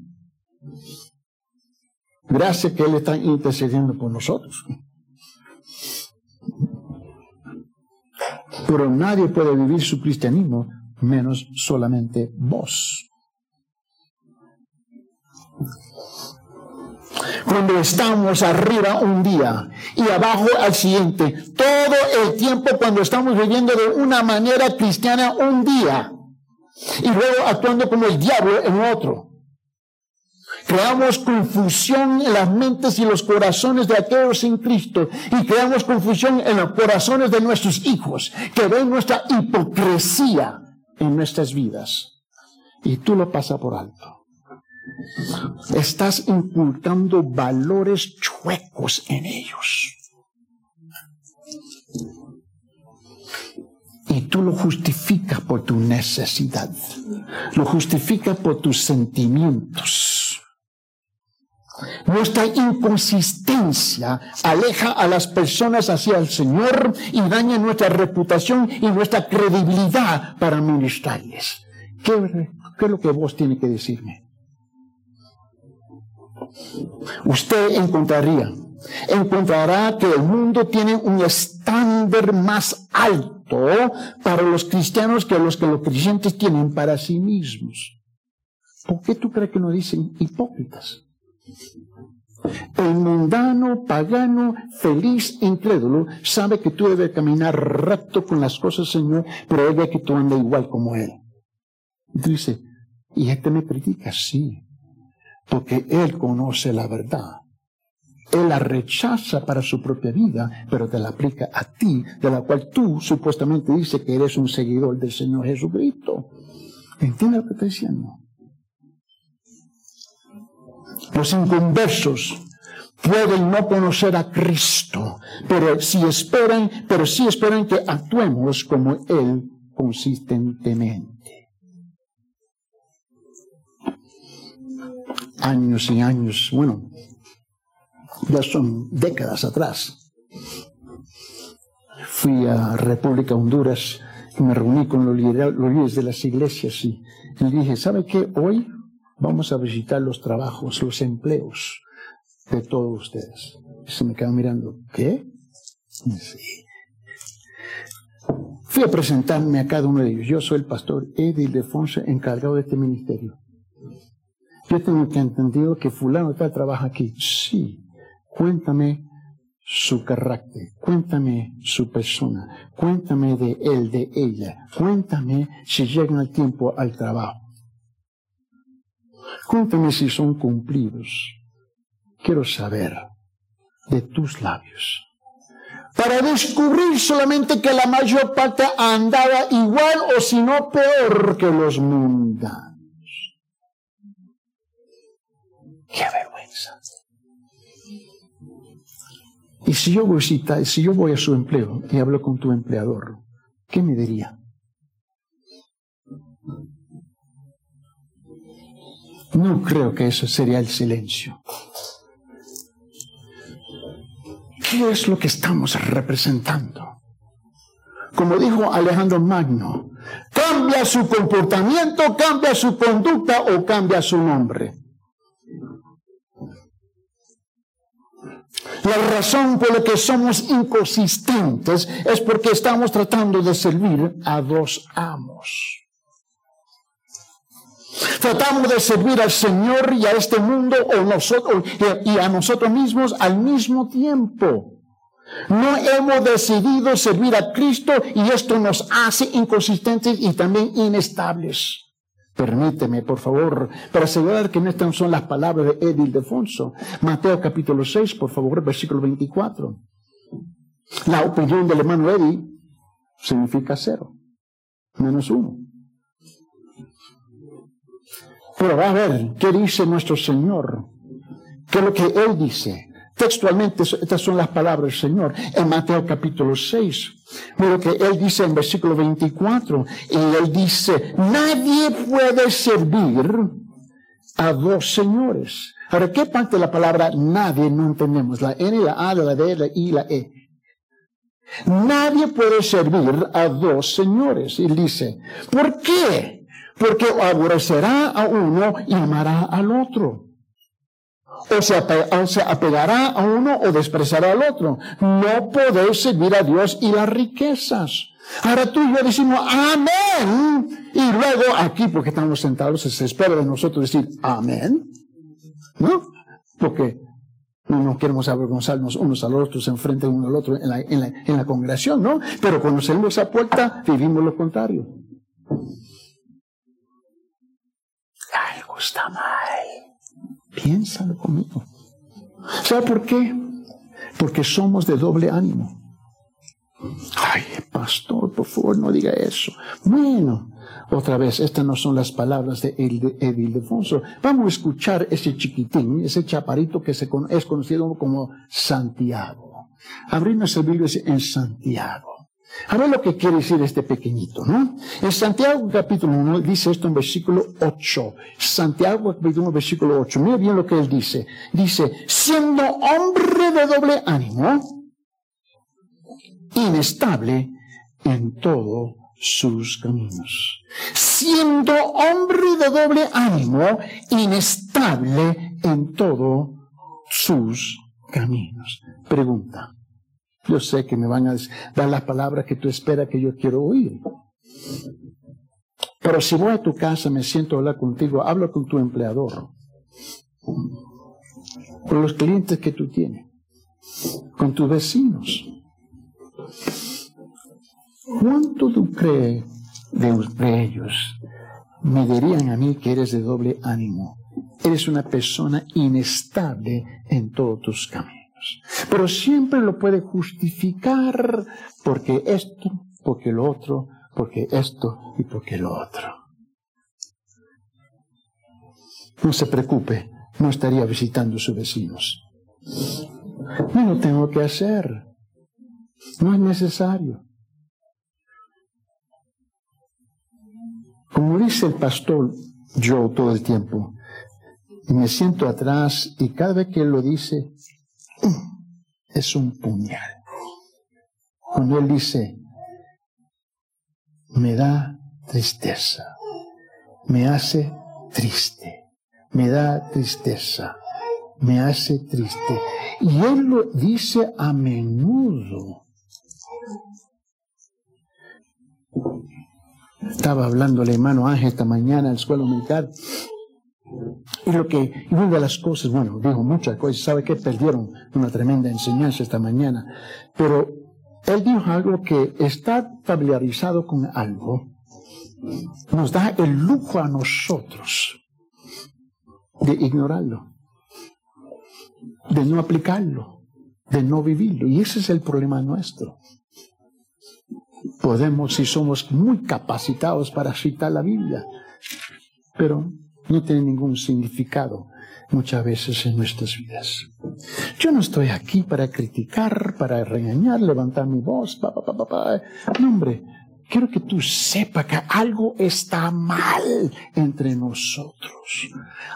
Gracias que Él está intercediendo por nosotros. Pero nadie puede vivir su cristianismo menos solamente vos. Cuando estamos arriba un día y abajo al siguiente, todo el tiempo cuando estamos viviendo de una manera cristiana un día y luego actuando como el diablo en otro. Creamos confusión en las mentes y los corazones de aquellos sin Cristo y creamos confusión en los corazones de nuestros hijos que ven nuestra hipocresía en nuestras vidas. Y tú lo pasas por alto. Estás inculcando valores chuecos en ellos. Y tú lo justificas por tu necesidad. Lo justificas por tus sentimientos nuestra inconsistencia aleja a las personas hacia el Señor y daña nuestra reputación y nuestra credibilidad para ministrarles. ¿Qué, es lo que vos tiene que decirme? Usted encontraría, encontrará que el mundo tiene un estándar más alto para los cristianos que los que los creyentes tienen para sí mismos. ¿Por qué tú crees que no dicen hipócritas? El mundano, pagano, feliz, incrédulo, sabe que tú debes caminar recto con las cosas, Señor, pero él que tú andas igual como él. Dice, y este me critica, sí, porque él conoce la verdad. Él la rechaza para su propia vida, pero te la aplica a ti, de la cual tú supuestamente dices que eres un seguidor del Señor Jesucristo. ¿Entiendes lo que estoy diciendo? Los inconversos pueden no conocer a Cristo, pero si esperan, pero sí esperan que actuemos como Él consistentemente. Años y años, bueno, ya son décadas atrás. Fui a República Honduras y me reuní con los líderes de las iglesias y, y dije, ¿sabe qué? Hoy Vamos a visitar los trabajos, los empleos de todos ustedes. se me quedan mirando, ¿qué? Fui a presentarme a cada uno de ellos. Yo soy el pastor Eddie Defonso, encargado de este ministerio. Yo tengo que entender que fulano tal trabaja aquí. Sí. Cuéntame su carácter, cuéntame su persona, cuéntame de él, de ella, cuéntame si llegan al tiempo al trabajo. Cuéntame si son cumplidos. Quiero saber de tus labios. Para descubrir solamente que la mayor parte andaba igual o si no peor que los mundanos. ¡Qué vergüenza! Y si yo voy a, si yo voy a su empleo y hablo con tu empleador, ¿qué me diría? No creo que eso sería el silencio. ¿Qué es lo que estamos representando? Como dijo Alejandro Magno, cambia su comportamiento, cambia su conducta o cambia su nombre. La razón por la que somos inconsistentes es porque estamos tratando de servir a dos amos. Tratamos de servir al Señor y a este mundo o nosotros, y a nosotros mismos al mismo tiempo. No hemos decidido servir a Cristo y esto nos hace inconsistentes y también inestables. Permíteme, por favor, para asegurar que no estas son las palabras de Edil Defonso. Mateo capítulo 6, por favor, versículo 24. La opinión del hermano Eddy significa cero, menos uno. Pero va a ver qué dice nuestro Señor, qué es lo que Él dice. Textualmente, estas son las palabras del Señor en Mateo capítulo 6. Mira que Él dice en versículo 24, y Él dice, nadie puede servir a dos señores. Ahora, ¿qué parte de la palabra nadie no entendemos? La N, la A, la D, la I, la E. Nadie puede servir a dos señores. Y dice, ¿por qué? Porque aborrecerá a uno y amará al otro o se, apegará a uno o despreciará al otro. No podéis servir a Dios y las riquezas. Ahora tú y yo decimos amén. Y luego aquí, porque estamos sentados, se espera de nosotros decir amén. ¿No? Porque no, queremos avergonzarnos unos a los otros, enfrente uno al otro en la congregación, ¿no? Pero cuando salimos esa puerta, vivimos lo contrario. Algo está mal. Piénsalo conmigo. ¿Sabe por qué? Porque somos de doble ánimo. Ay, pastor, por favor, no diga eso. Bueno, otra vez, estas no son las palabras de Edil Defonso. Vamos a escuchar ese chiquitín, ese chaparito que se es conocido como Santiago. Abrimos el Biblia en Santiago. A ver lo que quiere decir este pequeñito, ¿no? En Santiago capítulo 1 dice esto en versículo 8. Santiago capítulo 1 versículo 8. Mira bien lo que él dice. Dice, siendo hombre de doble ánimo, inestable en todos sus caminos. Siendo hombre de doble ánimo, inestable en todos sus caminos. Pregunta. Yo sé que me van a dar las palabras que tú esperas que yo quiero oír. Pero si voy a tu casa, me siento a hablar contigo, hablo con tu empleador, con los clientes que tú tienes, con tus vecinos. ¿Cuánto tú crees de ellos me dirían a mí que eres de doble ánimo? Eres una persona inestable en todos tus caminos. Pero siempre lo puede justificar porque esto, porque lo otro, porque esto y porque lo otro. No se preocupe, no estaría visitando a sus vecinos. No lo tengo que hacer. No es necesario. Como dice el pastor yo todo el tiempo, y me siento atrás y cada vez que él lo dice, es un puñal. Cuando Él dice, me da tristeza, me hace triste, me da tristeza, me hace triste. Y Él lo dice a menudo. Estaba hablando el hermano Ángel esta mañana en la escuela militar y lo que, una de las cosas, bueno, dijo muchas cosas, sabe que perdieron una tremenda enseñanza esta mañana, pero él dijo algo que está familiarizado con algo, nos da el lujo a nosotros de ignorarlo, de no aplicarlo, de no vivirlo. Y ese es el problema nuestro. Podemos, si somos muy capacitados para citar la Biblia, pero no tiene ningún significado muchas veces en nuestras vidas. Yo no estoy aquí para criticar, para regañar, levantar mi voz, pa, pa, pa, No, hombre, quiero que tú sepas que algo está mal entre nosotros.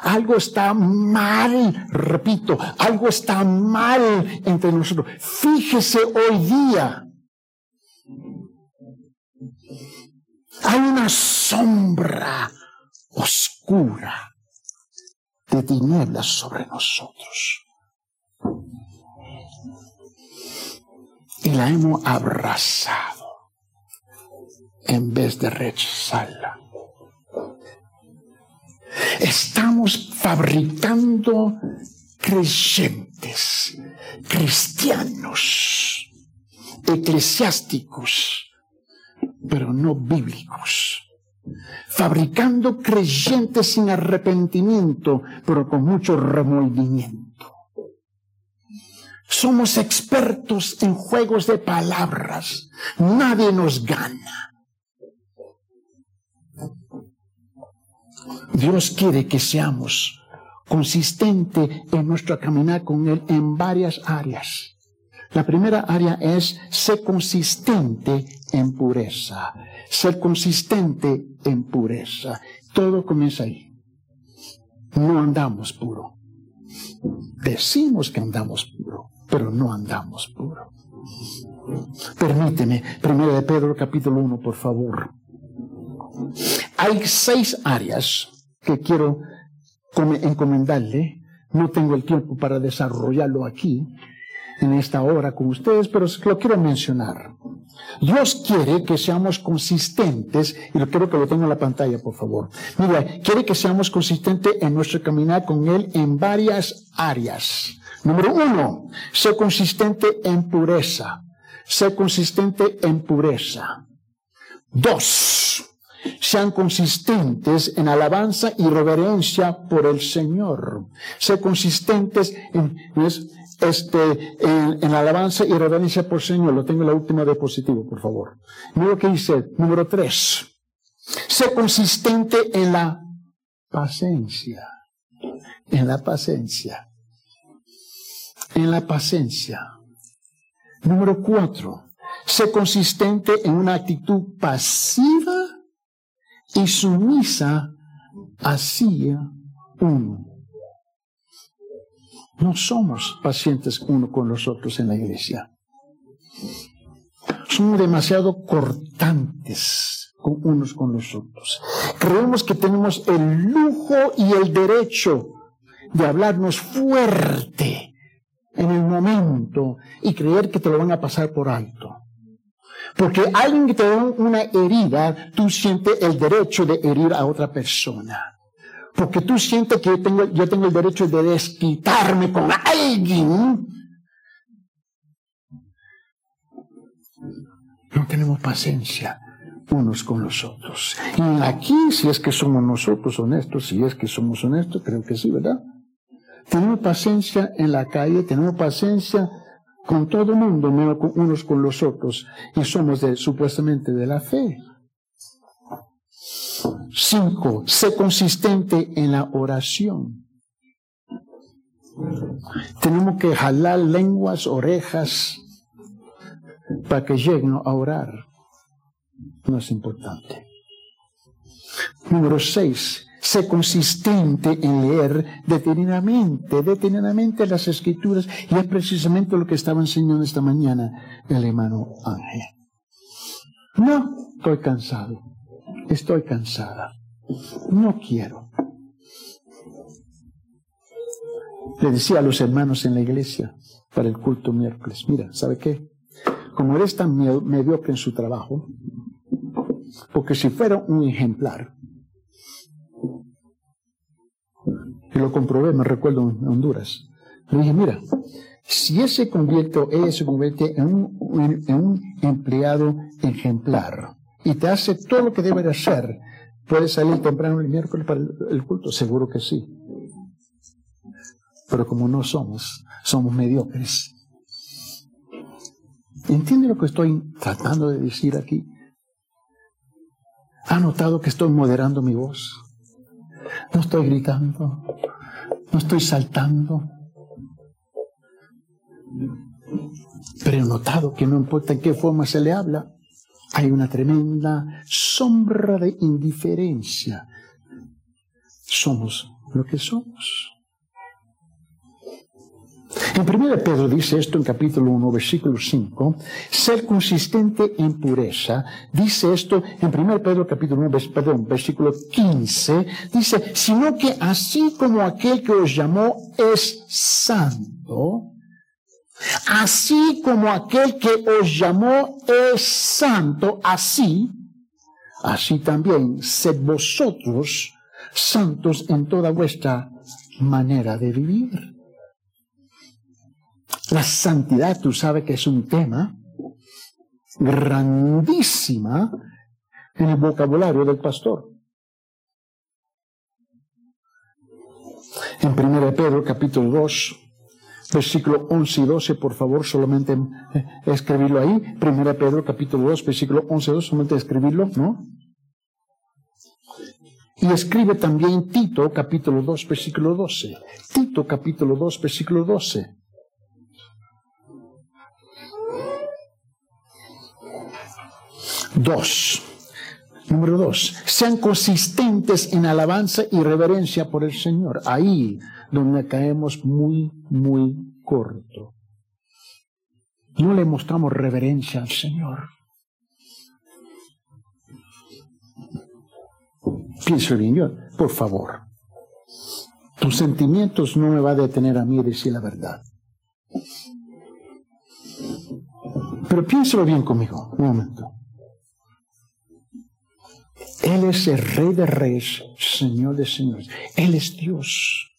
Algo está mal, repito, algo está mal entre nosotros. Fíjese hoy día. Hay una sombra de tinieblas sobre nosotros. y la hemos abrazado en vez de rechazarla. Estamos fabricando creyentes, cristianos, eclesiásticos, pero no bíblicos. Fabricando creyentes sin arrepentimiento, pero con mucho remordimiento. Somos expertos en juegos de palabras. Nadie nos gana. Dios quiere que seamos consistentes en nuestro caminar con Él en varias áreas. La primera área es ser consistente en pureza. Ser consistente en pureza. Todo comienza ahí. No andamos puro. Decimos que andamos puro, pero no andamos puro. Permíteme, primero de Pedro capítulo 1, por favor. Hay seis áreas que quiero encomendarle. No tengo el tiempo para desarrollarlo aquí, en esta hora con ustedes, pero lo quiero mencionar. Dios quiere que seamos consistentes, y lo quiero que lo tenga en la pantalla, por favor. Mira, quiere que seamos consistentes en nuestro caminar con Él en varias áreas. Número uno, ser consistente en pureza. Ser consistente en pureza. Dos, sean consistentes en alabanza y reverencia por el Señor. Ser consistentes en, este, en, alabanza y reverencia por Señor. Lo tengo en la última diapositiva, por favor. Mira lo que dice, número tres. Ser consistente en la paciencia. En la paciencia. En la paciencia. Número cuatro. Ser consistente en una actitud pasiva y sumisa hacia uno. No somos pacientes uno con los otros en la iglesia. Somos demasiado cortantes unos con los otros. Creemos que tenemos el lujo y el derecho de hablarnos fuerte en el momento y creer que te lo van a pasar por alto. Porque alguien que te da una herida, tú sientes el derecho de herir a otra persona. Porque tú sientes que yo tengo, yo tengo el derecho de desquitarme con alguien. No tenemos paciencia unos con los otros. Y aquí, si es que somos nosotros honestos, si es que somos honestos, creo que sí, ¿verdad? Tenemos paciencia en la calle, tenemos paciencia con todo el mundo, menos unos con los otros, y somos de, supuestamente de la fe. Cinco, sé consistente en la oración. Tenemos que jalar lenguas, orejas, para que lleguen a orar. No es importante. Número seis, Sé consistente en leer detenidamente, detenidamente las escrituras, y es precisamente lo que estaba enseñando esta mañana el hermano Ángel. No, estoy cansado, estoy cansada, no quiero. Le decía a los hermanos en la iglesia para el culto miércoles, mira, ¿sabe qué? Como eres tan mediocre en su trabajo, porque si fuera un ejemplar, y lo comprobé, me recuerdo en Honduras. Le dije, mira, si ese convierte, ella se convierte en un empleado ejemplar y te hace todo lo que debe de hacer, ¿puedes salir temprano el miércoles para el culto? Seguro que sí. Pero como no somos, somos mediocres. ¿Entiende lo que estoy tratando de decir aquí? ¿Ha notado que estoy moderando mi voz? No estoy gritando, no estoy saltando. Pero he notado que no importa en qué forma se le habla, hay una tremenda sombra de indiferencia. Somos lo que somos. En 1 Pedro dice esto en capítulo 1, versículo 5, ser consistente en pureza. Dice esto en 1 Pedro capítulo 1, perdón, versículo 15, dice, sino que así como aquel que os llamó es santo, Así como aquel que os llamó es santo, así, así también sed vosotros santos en toda vuestra manera de vivir. La santidad, tú sabes que es un tema grandísima en el vocabulario del pastor. En 1 Pedro capítulo 2, versículo 11 y 12, por favor, solamente eh, escribirlo ahí. 1 Pedro capítulo 2, versículo 11 y 12, solamente escribirlo, ¿no? Y escribe también Tito capítulo 2, versículo 12. Tito capítulo 2, versículo 12. Dos. Número dos, sean consistentes en alabanza y reverencia por el Señor. Ahí donde caemos muy, muy corto. No le mostramos reverencia al Señor. Pienso bien, yo, por favor. Tus sentimientos no me va a detener a mí decir la verdad. Pero piénselo bien conmigo, un momento. Él es el Rey de Reyes, Señor de Señores. Él es Dios.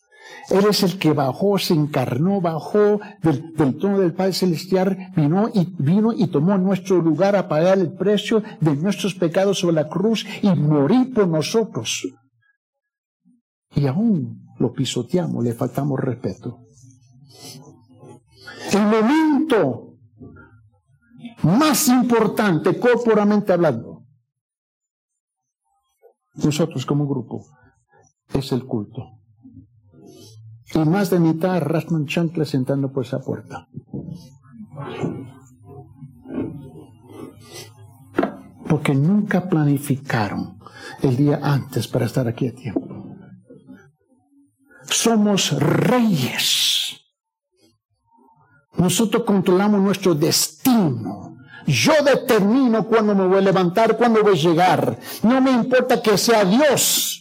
Él es el que bajó, se encarnó, bajó del, trono del Padre Celestial, vino y, vino y tomó nuestro lugar a pagar el precio de nuestros pecados sobre la cruz y morir por nosotros. Y aún lo pisoteamos, le faltamos respeto. El momento más importante, corporamente hablando, nosotros como grupo, es el culto. Y más de mitad arrastran chanclas sentando por esa puerta. Porque nunca planificaron el día antes para estar aquí a tiempo. Somos reyes. Nosotros controlamos nuestro destino. Yo determino cuándo me voy a levantar, cuándo voy a llegar. No me importa que sea Dios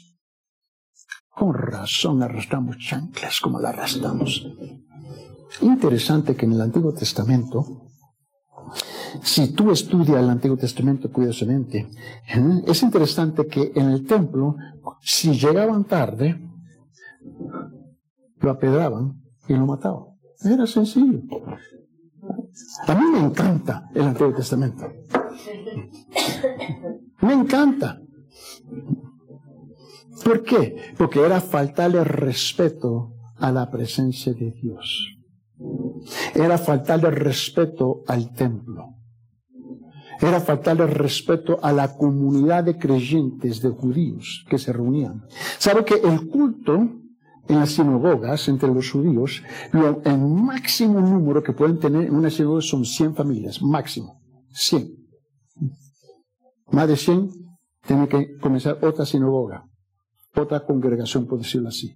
con razón arrastramos chanclas como la arrastramos. Interesante que en el Antiguo Testamento, si tú estudias el Antiguo Testamento cuidadosamente, ¿eh? es interesante que en el templo, si llegaban tarde, lo apedraban y lo mataban. Era sencillo. A mí me encanta el Antiguo Testamento. Me encanta. ¿Por qué? Porque era faltarle respeto a la presencia de Dios. Era faltarle respeto al templo. Era faltarle respeto a la comunidad de creyentes, de judíos que se reunían. ¿Sabe que el culto en las sinagogas entre los judíos, el máximo número que pueden tener en una sinagoga son 100 familias, máximo, 100. Más de 100 tiene que comenzar otra sinagoga otra congregación, por decirlo así.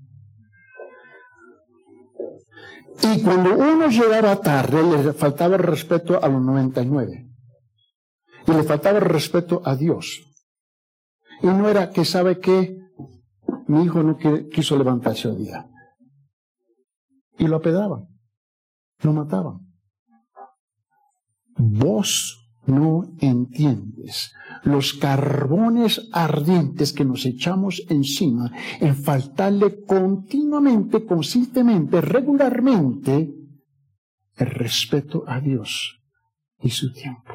Y cuando uno llegaba tarde, le faltaba respeto a los 99. Y le faltaba respeto a Dios. Y no era que sabe que mi hijo no quiso levantarse hoy día. Y lo apedaban. Lo mataban. Vos no entiendes los carbones ardientes que nos echamos encima en faltarle continuamente, consistentemente, regularmente el respeto a Dios y su tiempo.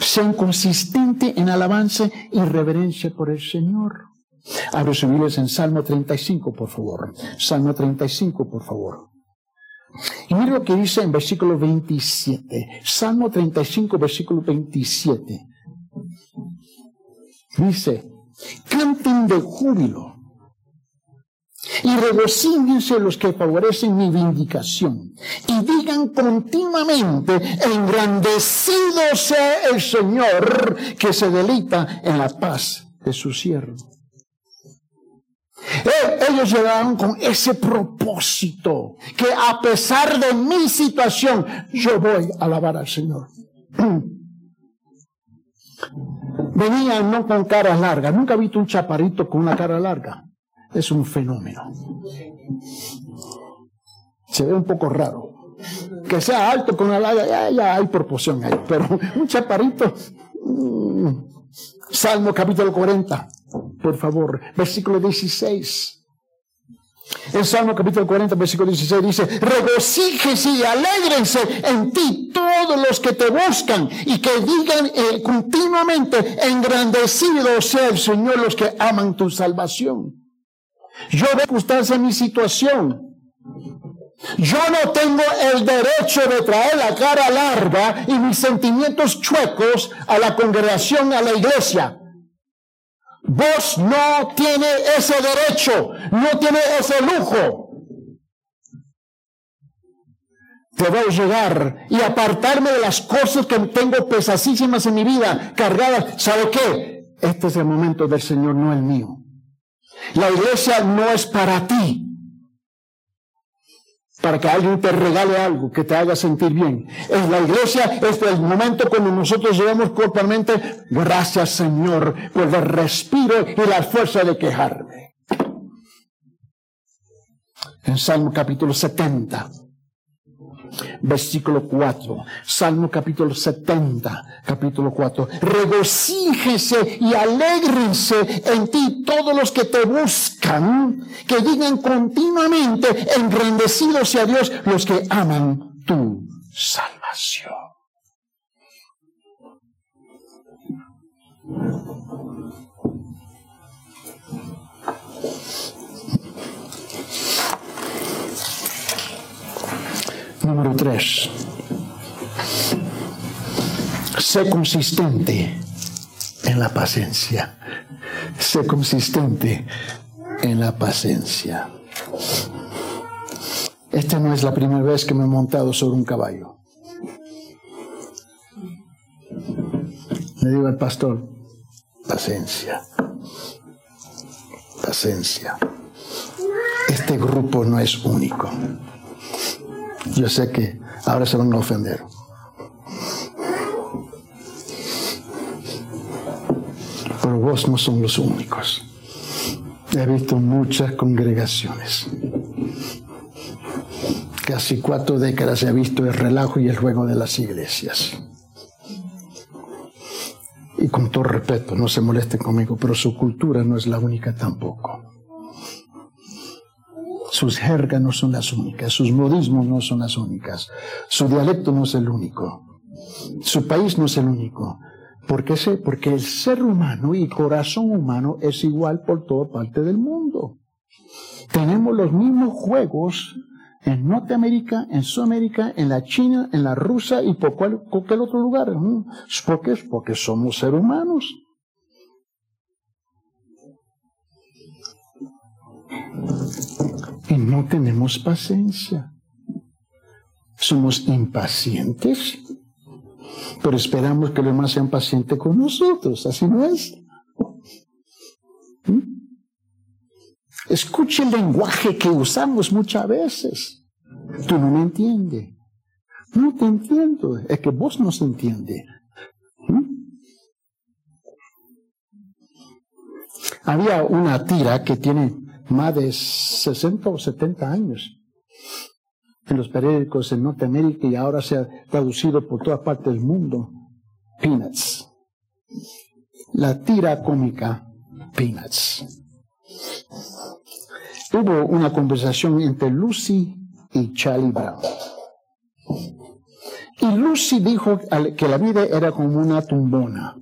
Sean consistente en alabanza y reverencia por el Señor. Abre su en Salmo 35, por favor. Salmo 35, por favor. Y mira lo que dice en versículo 27. Salmo 35, versículo 27. Dice, canten de júbilo y regocíjense los que favorecen mi vindicación y digan continuamente, engrandecido sea el Señor que se delita en la paz de su siervo. Eh, ellos llegaron con ese propósito, que a pesar de mi situación, yo voy a alabar al Señor. Venían no con caras largas, nunca he visto un chaparrito con una cara larga. Es un fenómeno. Se ve un poco raro. que sea alto con la ya, ya hay proporción ahí, pero un chaparrito. Mm, Salmo capítulo 40, por favor, versículo 16. En Salmo capítulo 40, versículo 16 dice, regocíjese y alegrense en ti todos los que te buscan y que digan eh, continuamente, engrandecido sea el Señor los que aman tu salvación. Yo gustarse en mi situación. Yo no tengo el derecho de traer la cara larga y mis sentimientos chuecos a la congregación, a la iglesia. Vos no tiene ese derecho, no tiene ese lujo. Debo llegar y apartarme de las cosas que tengo pesasísimas en mi vida, cargadas. ¿Sabe qué? Este es el momento del Señor, no el mío. La iglesia no es para ti para que alguien te regale algo que te haga sentir bien. En la iglesia es el momento cuando nosotros llegamos corporalmente, gracias Señor por el respiro y la fuerza de quejarme. En Salmo capítulo 70, versículo 4. Salmo capítulo 70, capítulo 4. Regocíjese y alégrense en ti todos los que te buscan, que digan continuamente, engrandecidos sea Dios los que aman tu salvación. Número tres. Sé consistente en la paciencia. Sé consistente en la paciencia. Esta no es la primera vez que me he montado sobre un caballo. Le digo al pastor, paciencia, paciencia. Este grupo no es único. Yo sé que ahora se van a ofender. Pero vos no son los únicos. He visto muchas congregaciones. Casi cuatro décadas he visto el relajo y el juego de las iglesias. Y con todo respeto, no se molesten conmigo, pero su cultura no es la única tampoco. Sus jergas no son las únicas, sus modismos no son las únicas, su dialecto no es el único, su país no es el único. ¿Por qué sé? Porque el ser humano y corazón humano es igual por toda parte del mundo. Tenemos los mismos juegos en Norteamérica, en Sudamérica, en la China, en la Rusia y por cualquier otro lugar. ¿Por qué? Porque somos seres humanos. Y no tenemos paciencia. Somos impacientes, pero esperamos que los demás sean pacientes con nosotros. Así no es. ¿Mm? Escuche el lenguaje que usamos muchas veces. Tú no me entiendes. No te entiendo. Es que vos no se entiende. ¿Mm? Había una tira que tiene más de 60 o 70 años en los periódicos en Norteamérica y ahora se ha traducido por toda parte del mundo. Peanuts. La tira cómica Peanuts. Hubo una conversación entre Lucy y Charlie Brown. Y Lucy dijo que la vida era como una tumbona,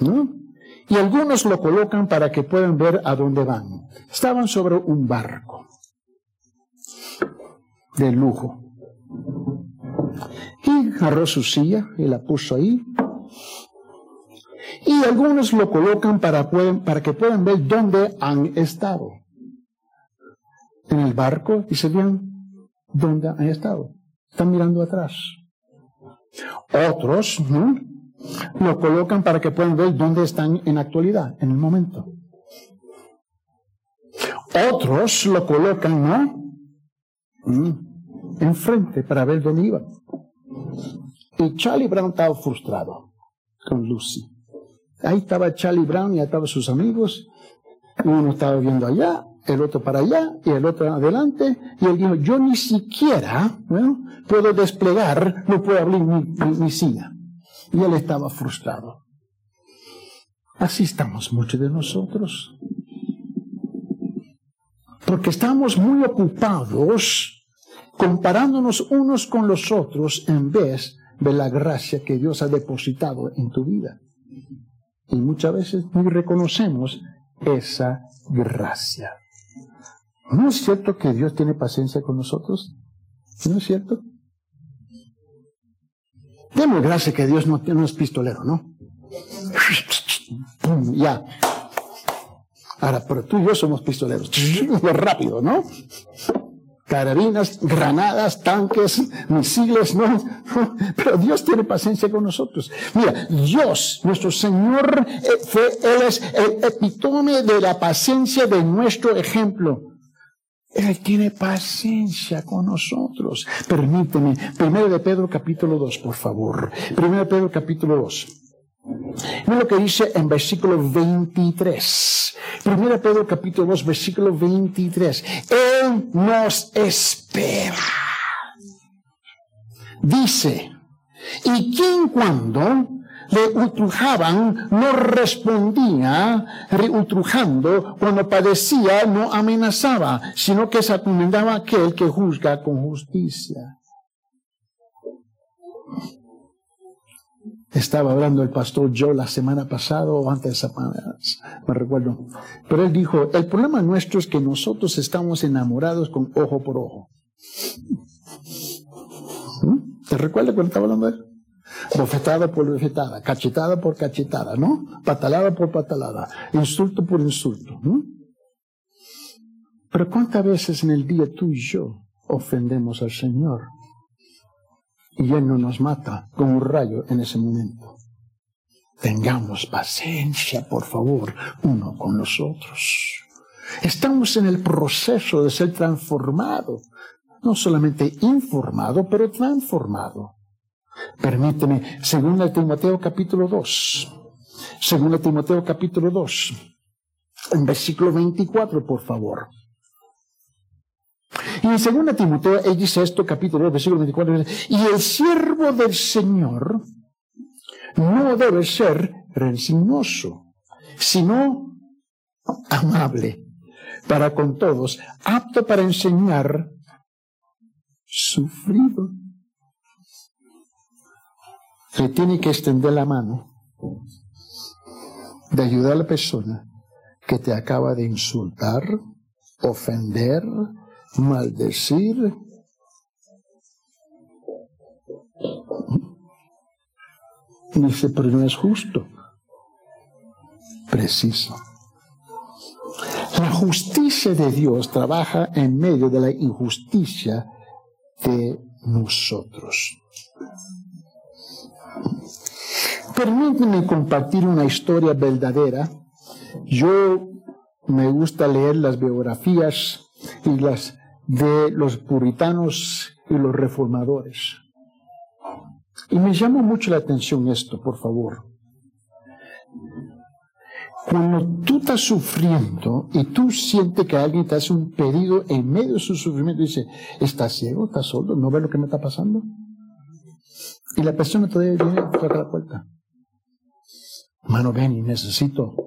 ¿no? Y algunos lo colocan para que puedan ver a dónde van. Estaban sobre un barco de lujo. Y agarró su silla y la puso ahí. Y algunos lo colocan para, para que puedan ver dónde han estado. En el barco y se vean dónde han estado. Están mirando atrás. Otros, ¿no? Lo colocan para que puedan ver dónde están en actualidad, en el momento. Otros lo colocan, ¿no? Mm, enfrente para ver dónde iba. Y Charlie Brown estaba frustrado con Lucy. Ahí estaba Charlie Brown y ahí estaban sus amigos. Uno estaba viendo allá, el otro para allá y el otro adelante. Y él dijo, yo ni siquiera puedo desplegar, no puedo abrir mi, mi silla. Y él estaba frustrado. Así estamos muchos de nosotros. Porque estamos muy ocupados comparándonos unos con los otros en vez de la gracia que Dios ha depositado en tu vida. Y muchas veces ni reconocemos esa gracia. ¿No es cierto que Dios tiene paciencia con nosotros? ¿No es cierto? Demos gracia que Dios no, no es pistolero, ¿no? ya. Ahora, pero tú y yo somos pistoleros. Rápido, ¿no? carabinas, granadas, tanques, misiles, no. Pero Dios tiene paciencia con nosotros. Mira, Dios, nuestro Señor, eh, fue, Él es el epítome de la paciencia de nuestro ejemplo. Él tiene paciencia con nosotros. Permíteme, primero de Pedro capítulo 2, por favor. Primero de Pedro capítulo 2. Mira lo que dice en versículo 23. Primero Pedro capítulo 2, versículo 23. Él nos espera. Dice, y quien cuando le utrujaban no respondía reutrujando, cuando padecía no amenazaba, sino que se acomendaba a aquel que juzga con justicia. Estaba hablando el pastor Joe la semana pasada o antes de semana, me recuerdo. Pero él dijo, el problema nuestro es que nosotros estamos enamorados con ojo por ojo. ¿Mm? ¿Te recuerdas cuando estaba hablando de él? Bofetada por bofetada, cachetada por cachetada, ¿no? Patalada por patalada, insulto por insulto. Pero ¿cuántas veces en el día tú y yo ofendemos al Señor? y Él no nos mata con un rayo en ese momento. Tengamos paciencia, por favor, uno con los otros. Estamos en el proceso de ser transformado, no solamente informado, pero transformado. Permíteme, según Timoteo capítulo 2, según Timoteo capítulo 2, en versículo 24, por favor. Y en 2 Timoteo, él dice esto, capítulo 2, versículo 24, y el siervo del Señor no debe ser rencinoso, sino amable para con todos, apto para enseñar, sufrido. Se tiene que extender la mano de ayudar a la persona que te acaba de insultar, ofender, maldecir. Dice, pero no es justo. Preciso. La justicia de Dios trabaja en medio de la injusticia de nosotros. Permíteme compartir una historia verdadera. Yo me gusta leer las biografías y las de los puritanos y los reformadores. Y me llama mucho la atención esto, por favor. Cuando tú estás sufriendo y tú sientes que alguien te hace un pedido en medio de su sufrimiento dice, ¿estás ciego? ¿Estás solo? ¿No ves lo que me está pasando? Y la persona todavía viene a la puerta. Mano, ven y necesito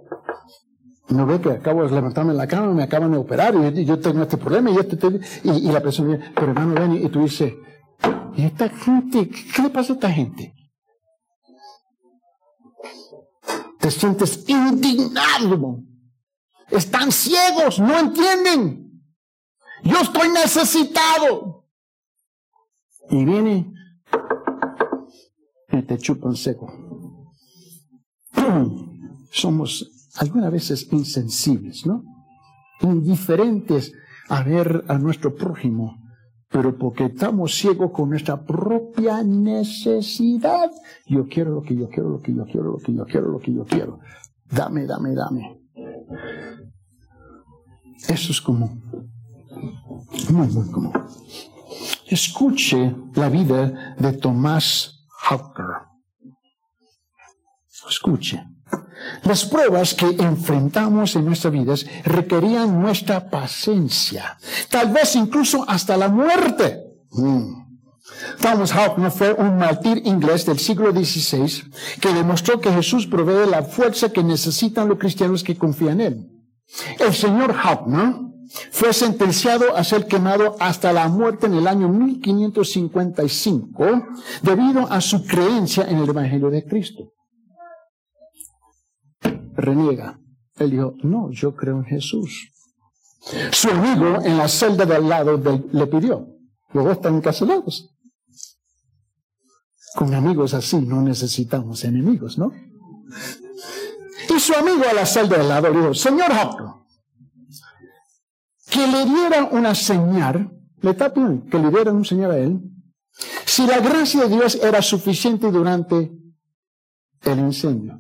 no ve que acabo de levantarme en la cama, me acaban de operar y yo tengo este problema y, este, y, la persona dice, pero hermano, ven y tú dices, ¿y esta gente, qué le pasa a esta gente? Te sientes indignado. Están ciegos, no entienden. Yo estoy necesitado. Y viene y te chupan seco. Somos algunas veces insensibles, ¿no? Indiferentes a ver a nuestro prójimo, pero porque estamos ciegos con nuestra propia necesidad. Yo quiero lo que yo quiero, lo que yo quiero, lo que yo quiero, lo que yo quiero. Dame, dame, dame. Eso es común. Muy, muy común. Escuche la vida de Tomás Hawker. Escuche. Las pruebas que enfrentamos en nuestras vidas requerían nuestra paciencia, tal vez incluso hasta la muerte. Mm. Thomas Howe fue un mártir inglés del siglo XVI que demostró que Jesús provee la fuerza que necesitan los cristianos que confían en él. El señor Howe fue sentenciado a ser quemado hasta la muerte en el año 1555 debido a su creencia en el Evangelio de Cristo. Reniega. Él dijo, no, yo creo en Jesús. Su amigo en la celda de al lado le pidió, dos están encarcelados. Con amigos así no necesitamos enemigos, ¿no? Y su amigo a la celda de al lado le dijo, señor Hopkins, que le dieran una señal, le está que le dieran una señal a él, si la gracia de Dios era suficiente durante el incendio.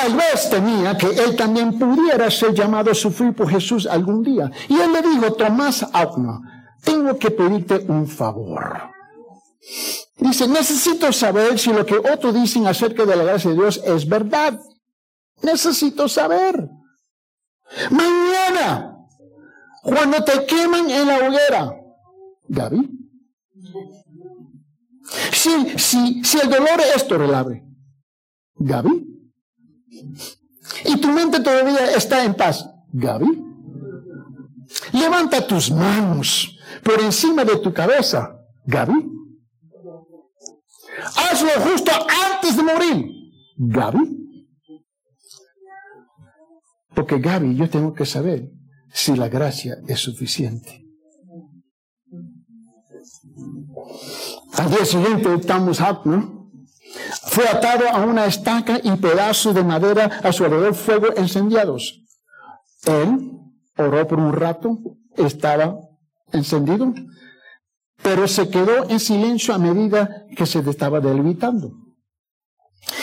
Tal vez temía que él también pudiera ser llamado a sufrir por Jesús algún día. Y él le dijo, Tomás Autno, tengo que pedirte un favor. Dice, necesito saber si lo que otros dicen acerca de la gracia de Dios es verdad. Necesito saber. Mañana, cuando te queman en la hoguera, Gaby, si, si, si el dolor es tolerable, Gaby, y tu mente todavía está en paz, Gaby, levanta tus manos por encima de tu cabeza, Gaby. Hazlo justo antes de morir, Gaby. Porque Gaby, yo tengo que saber si la gracia es suficiente. Al día siguiente, Thomas ¿no? Fue atado a una estaca y pedazos de madera a su alrededor, fuego encendidos. Él oró por un rato, estaba encendido, pero se quedó en silencio a medida que se estaba debilitando.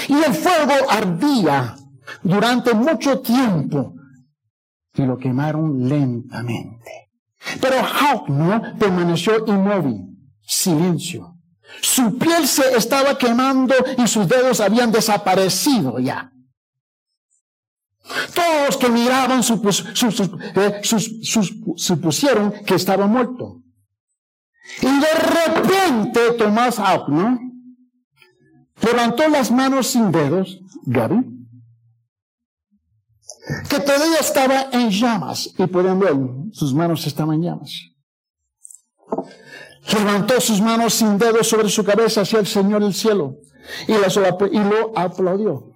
Y el fuego ardía durante mucho tiempo y lo quemaron lentamente. Pero no permaneció inmóvil, silencio. Su piel se estaba quemando y sus dedos habían desaparecido ya. Todos que miraban eh, supusieron que estaba muerto. Y de repente Tomás Hawk, Levantó las manos sin dedos, Gaby, que todavía estaba en llamas y pueden ver, sus manos estaban en llamas. Levantó sus manos sin dedos sobre su cabeza hacia el Señor del cielo y, y lo aplaudió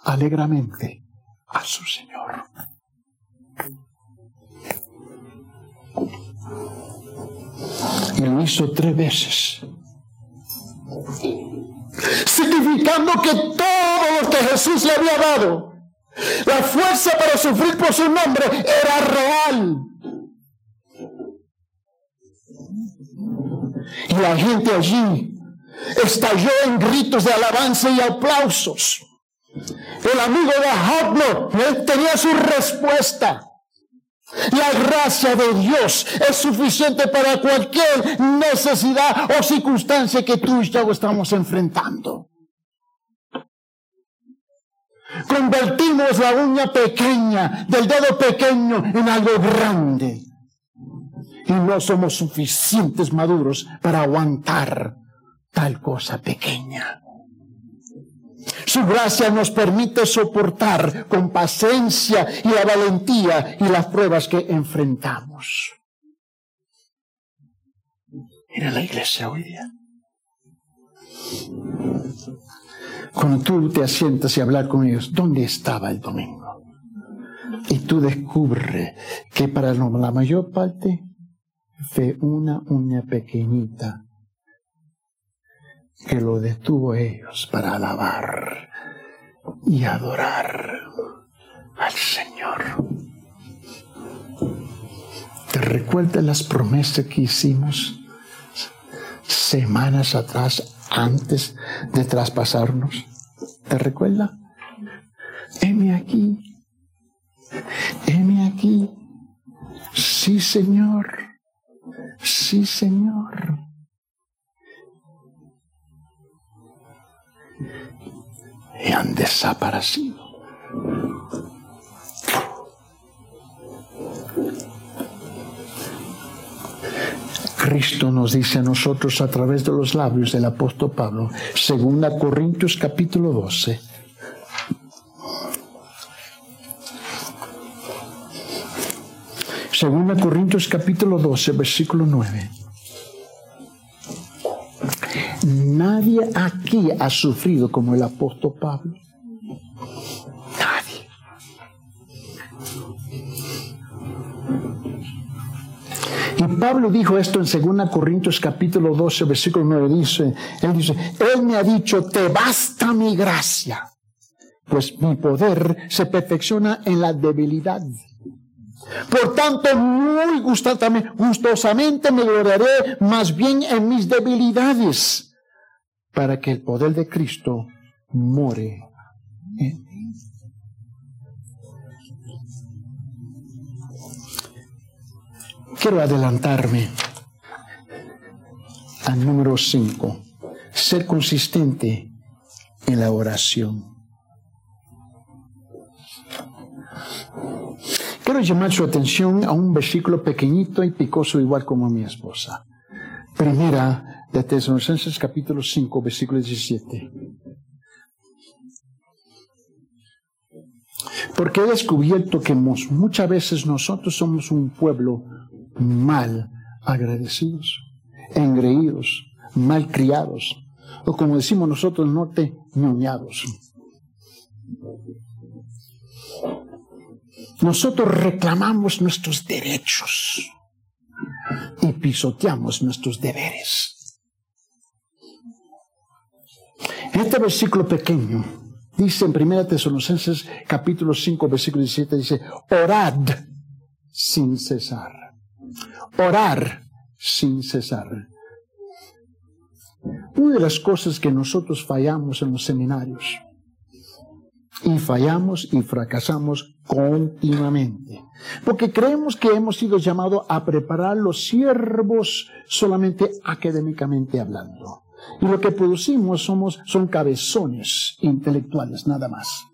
alegramente a su Señor. Y lo hizo tres veces significando que todo lo que Jesús le había dado la fuerza para sufrir por su nombre era real. Y la gente allí estalló en gritos de alabanza y aplausos. El amigo de Hobno tenía su respuesta. La gracia de Dios es suficiente para cualquier necesidad o circunstancia que tú y yo estamos enfrentando. Convertimos la uña pequeña del dedo pequeño en algo grande. Y no somos suficientes maduros para aguantar tal cosa pequeña. Su gracia nos permite soportar con paciencia y la valentía y las pruebas que enfrentamos. Mira la iglesia hoy día. Cuando tú te asientas y hablar con ellos, ¿dónde estaba el domingo? Y tú descubres que para la mayor parte fue una uña pequeñita que lo detuvo ellos para alabar y adorar al Señor. ¿Te recuerdas las promesas que hicimos semanas atrás antes de traspasarnos. ¿Te recuerda? Heme aquí. Heme aquí. Sí, Señor. Sí, Señor. Y han desaparecido. Cristo nos dice a nosotros a través de los labios del apóstol Pablo, según a Corintios capítulo 12, Según Corintios capítulo 12, versículo 9. Nadie aquí ha sufrido como el apóstol Pablo. Nadie. Y Pablo dijo esto en 2 Corintios capítulo 12, versículo 9. Dice, él dice, Él me ha dicho, te basta mi gracia, pues mi poder se perfecciona en la debilidad. Por tanto, muy gustosamente me gloriaré más bien en mis debilidades para que el poder de Cristo more. Quiero adelantarme al número 5, ser consistente en la oración. Quiero llamar su atención a un versículo pequeñito y picoso igual como mi esposa. Primera de Tesalonicenses capítulo 5, versículo 17. Porque he descubierto que muchas veces nosotros somos un pueblo mal agradecidos, engreídos, mal criados, o como decimos nosotros no norte, ñoñados. Nosotros reclamamos nuestros derechos y pisoteamos nuestros deberes. Este versículo pequeño dice en 1 Tesalonicenses capítulo 5 versículo 17 dice, orad sin cesar. Orar sin cesar. Una de las cosas que nosotros fallamos en los seminarios, y fallamos y fracasamos continuamente, porque creemos que hemos sido llamados a preparar los siervos solamente académicamente hablando. Y lo que producimos somos, son cabezones intelectuales, nada más.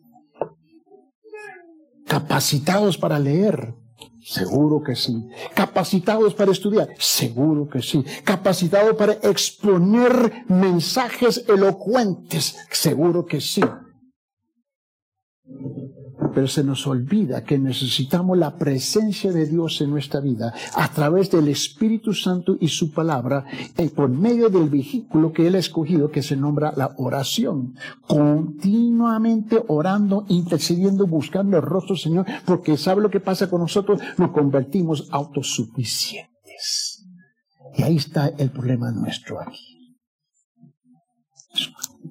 Capacitados para leer, seguro que sí. Capacitados para estudiar, seguro que sí. Capacitados para exponer mensajes elocuentes, seguro que sí. Pero se nos olvida que necesitamos la presencia de Dios en nuestra vida a través del Espíritu Santo y su palabra y por medio del vehículo que Él ha escogido que se nombra la oración. Continuamente orando, intercediendo, buscando el rostro del Señor, porque sabe lo que pasa con nosotros, nos convertimos autosuficientes. Y ahí está el problema nuestro aquí.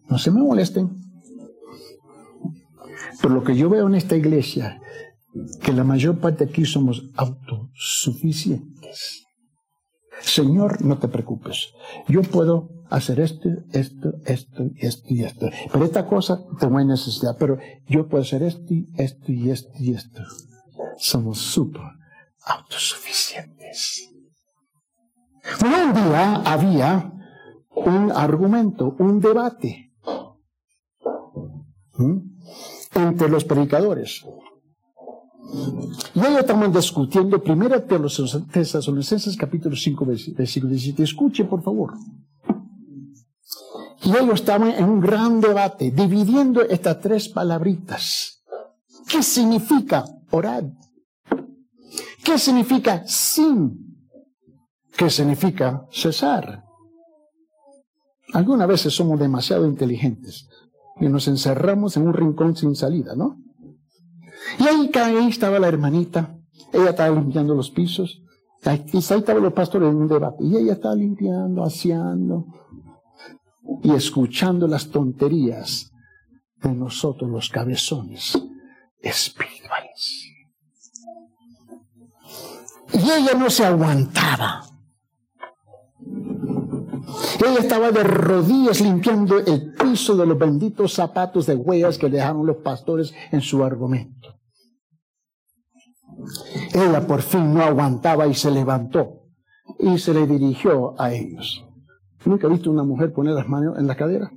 No se me molesten. Pero lo que yo veo en esta iglesia, que la mayor parte aquí somos autosuficientes. Señor, no te preocupes. Yo puedo hacer esto, esto, esto, esto y esto. Pero esta cosa tengo necesidad. Pero yo puedo hacer esto, esto y esto y esto. Somos súper autosuficientes. Un día había un argumento, un debate. ¿Mm? Entre los predicadores. Y ellos estaban discutiendo primero de los Tesalonicenses capítulo 5 versículo 17. Escuche por favor. Y ellos estaban en un gran debate, dividiendo estas tres palabritas. ¿Qué significa orar? ¿Qué significa sin? ¿Qué significa cesar? Algunas veces somos demasiado inteligentes y nos encerramos en un rincón sin salida, ¿no? Y ahí, ahí estaba la hermanita, ella estaba limpiando los pisos, y ahí estaban los pastores en un debate, y ella estaba limpiando, aseando, y escuchando las tonterías de nosotros los cabezones espirituales. Y ella no se aguantaba. Ella estaba de rodillas limpiando el piso de los benditos zapatos de huellas que dejaron los pastores en su argumento. Ella por fin no aguantaba y se levantó y se le dirigió a ellos. ¿Nunca he visto una mujer poner las manos en la cadera?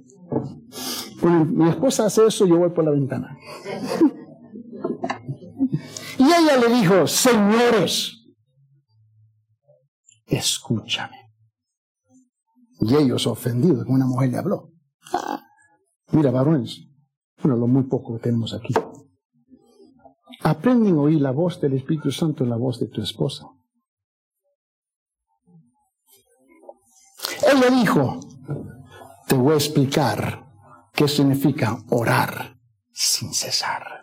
Cuando mi esposa hace eso, yo voy por la ventana. y ella le dijo, señores, escúchame. Y ellos ofendidos, una mujer le habló. mira, varones, bueno, lo muy poco que tenemos aquí. Aprenden a oír la voz del Espíritu Santo en la voz de tu esposa. Él le dijo, te voy a explicar qué significa orar sin cesar.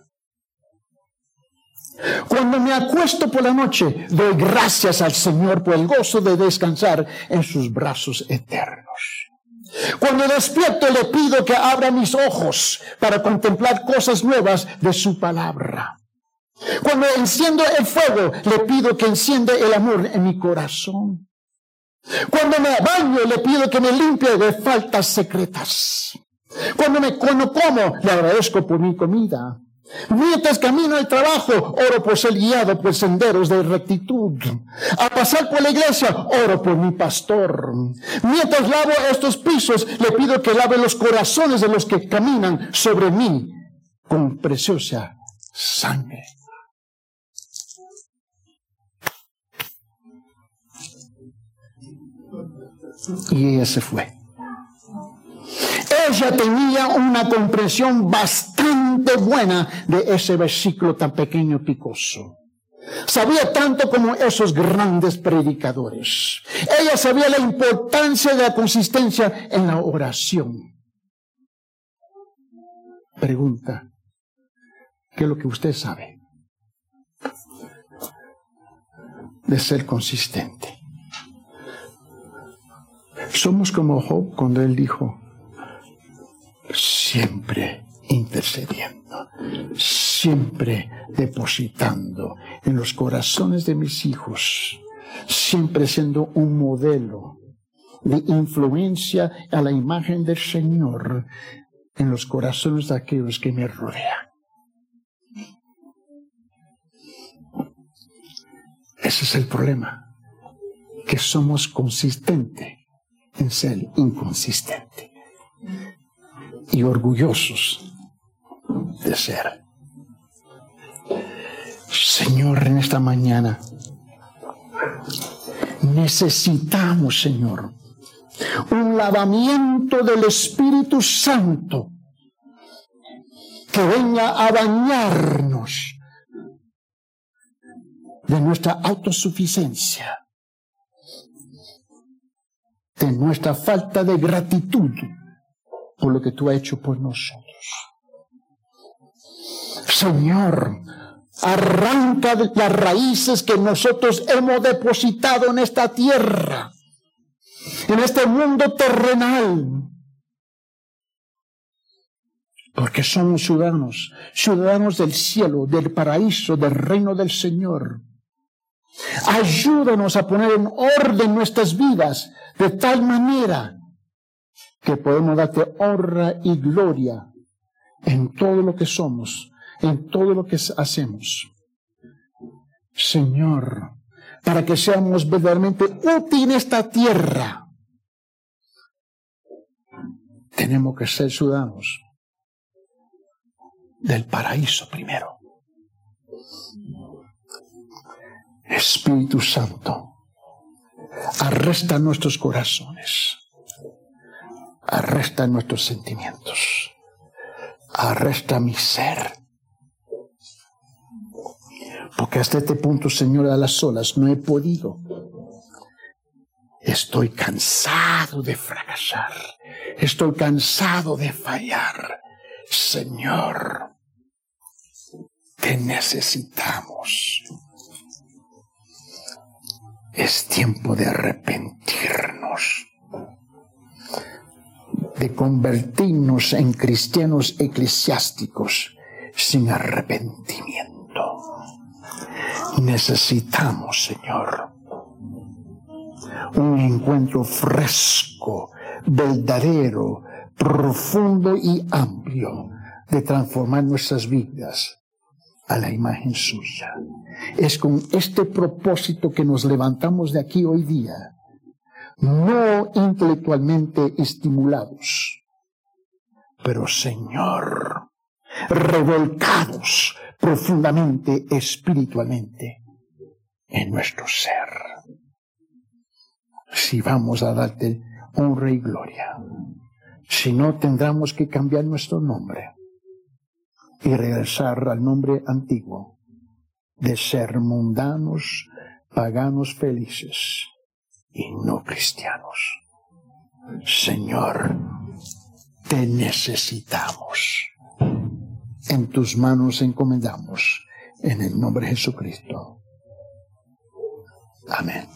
Cuando me acuesto por la noche, doy gracias al Señor por el gozo de descansar en sus brazos eternos. Cuando despierto le pido que abra mis ojos para contemplar cosas nuevas de su palabra. Cuando enciendo el fuego, le pido que encienda el amor en mi corazón. Cuando me baño, le pido que me limpie de faltas secretas. Cuando me cuando como, le agradezco por mi comida. Mientras camino al trabajo, oro por ser guiado por senderos de rectitud. A pasar por la iglesia, oro por mi pastor. Mientras lavo estos pisos, le pido que lave los corazones de los que caminan sobre mí con preciosa sangre. Y ella se fue. Ella tenía una comprensión bastante buena de ese versículo tan pequeño picoso. Sabía tanto como esos grandes predicadores. Ella sabía la importancia de la consistencia en la oración. Pregunta, ¿qué es lo que usted sabe de ser consistente? Somos como Job cuando él dijo, siempre intercediendo, siempre depositando en los corazones de mis hijos, siempre siendo un modelo de influencia a la imagen del Señor en los corazones de aquellos que me rodean. Ese es el problema, que somos consistentes en ser inconsistentes y orgullosos de ser. Señor, en esta mañana necesitamos, Señor, un lavamiento del Espíritu Santo que venga a bañarnos de nuestra autosuficiencia, de nuestra falta de gratitud por lo que tú has hecho por nosotros. Señor, arranca las raíces que nosotros hemos depositado en esta tierra, en este mundo terrenal. Porque somos ciudadanos, ciudadanos del cielo, del paraíso, del reino del Señor. Ayúdanos a poner en orden nuestras vidas de tal manera que podemos darte honra y gloria en todo lo que somos, en todo lo que hacemos. Señor, para que seamos verdaderamente útiles en esta tierra, tenemos que ser ciudadanos del paraíso primero. Espíritu Santo, arresta nuestros corazones arresta nuestros sentimientos, arresta mi ser. Porque hasta este punto, Señor, a las solas no he podido. Estoy cansado de fracasar. Estoy cansado de fallar. Señor, te necesitamos. Es tiempo de arrepentirnos de convertirnos en cristianos eclesiásticos sin arrepentimiento. Necesitamos, Señor, un encuentro fresco, verdadero, profundo y amplio de transformar nuestras vidas a la imagen suya. Es con este propósito que nos levantamos de aquí hoy día no intelectualmente estimulados, pero Señor, revolcados profundamente espiritualmente en nuestro ser. Si vamos a darte honra y gloria, si no tendremos que cambiar nuestro nombre y regresar al nombre antiguo de ser mundanos, paganos felices y no cristianos. Señor, te necesitamos. En tus manos encomendamos, en el nombre de Jesucristo. Amén.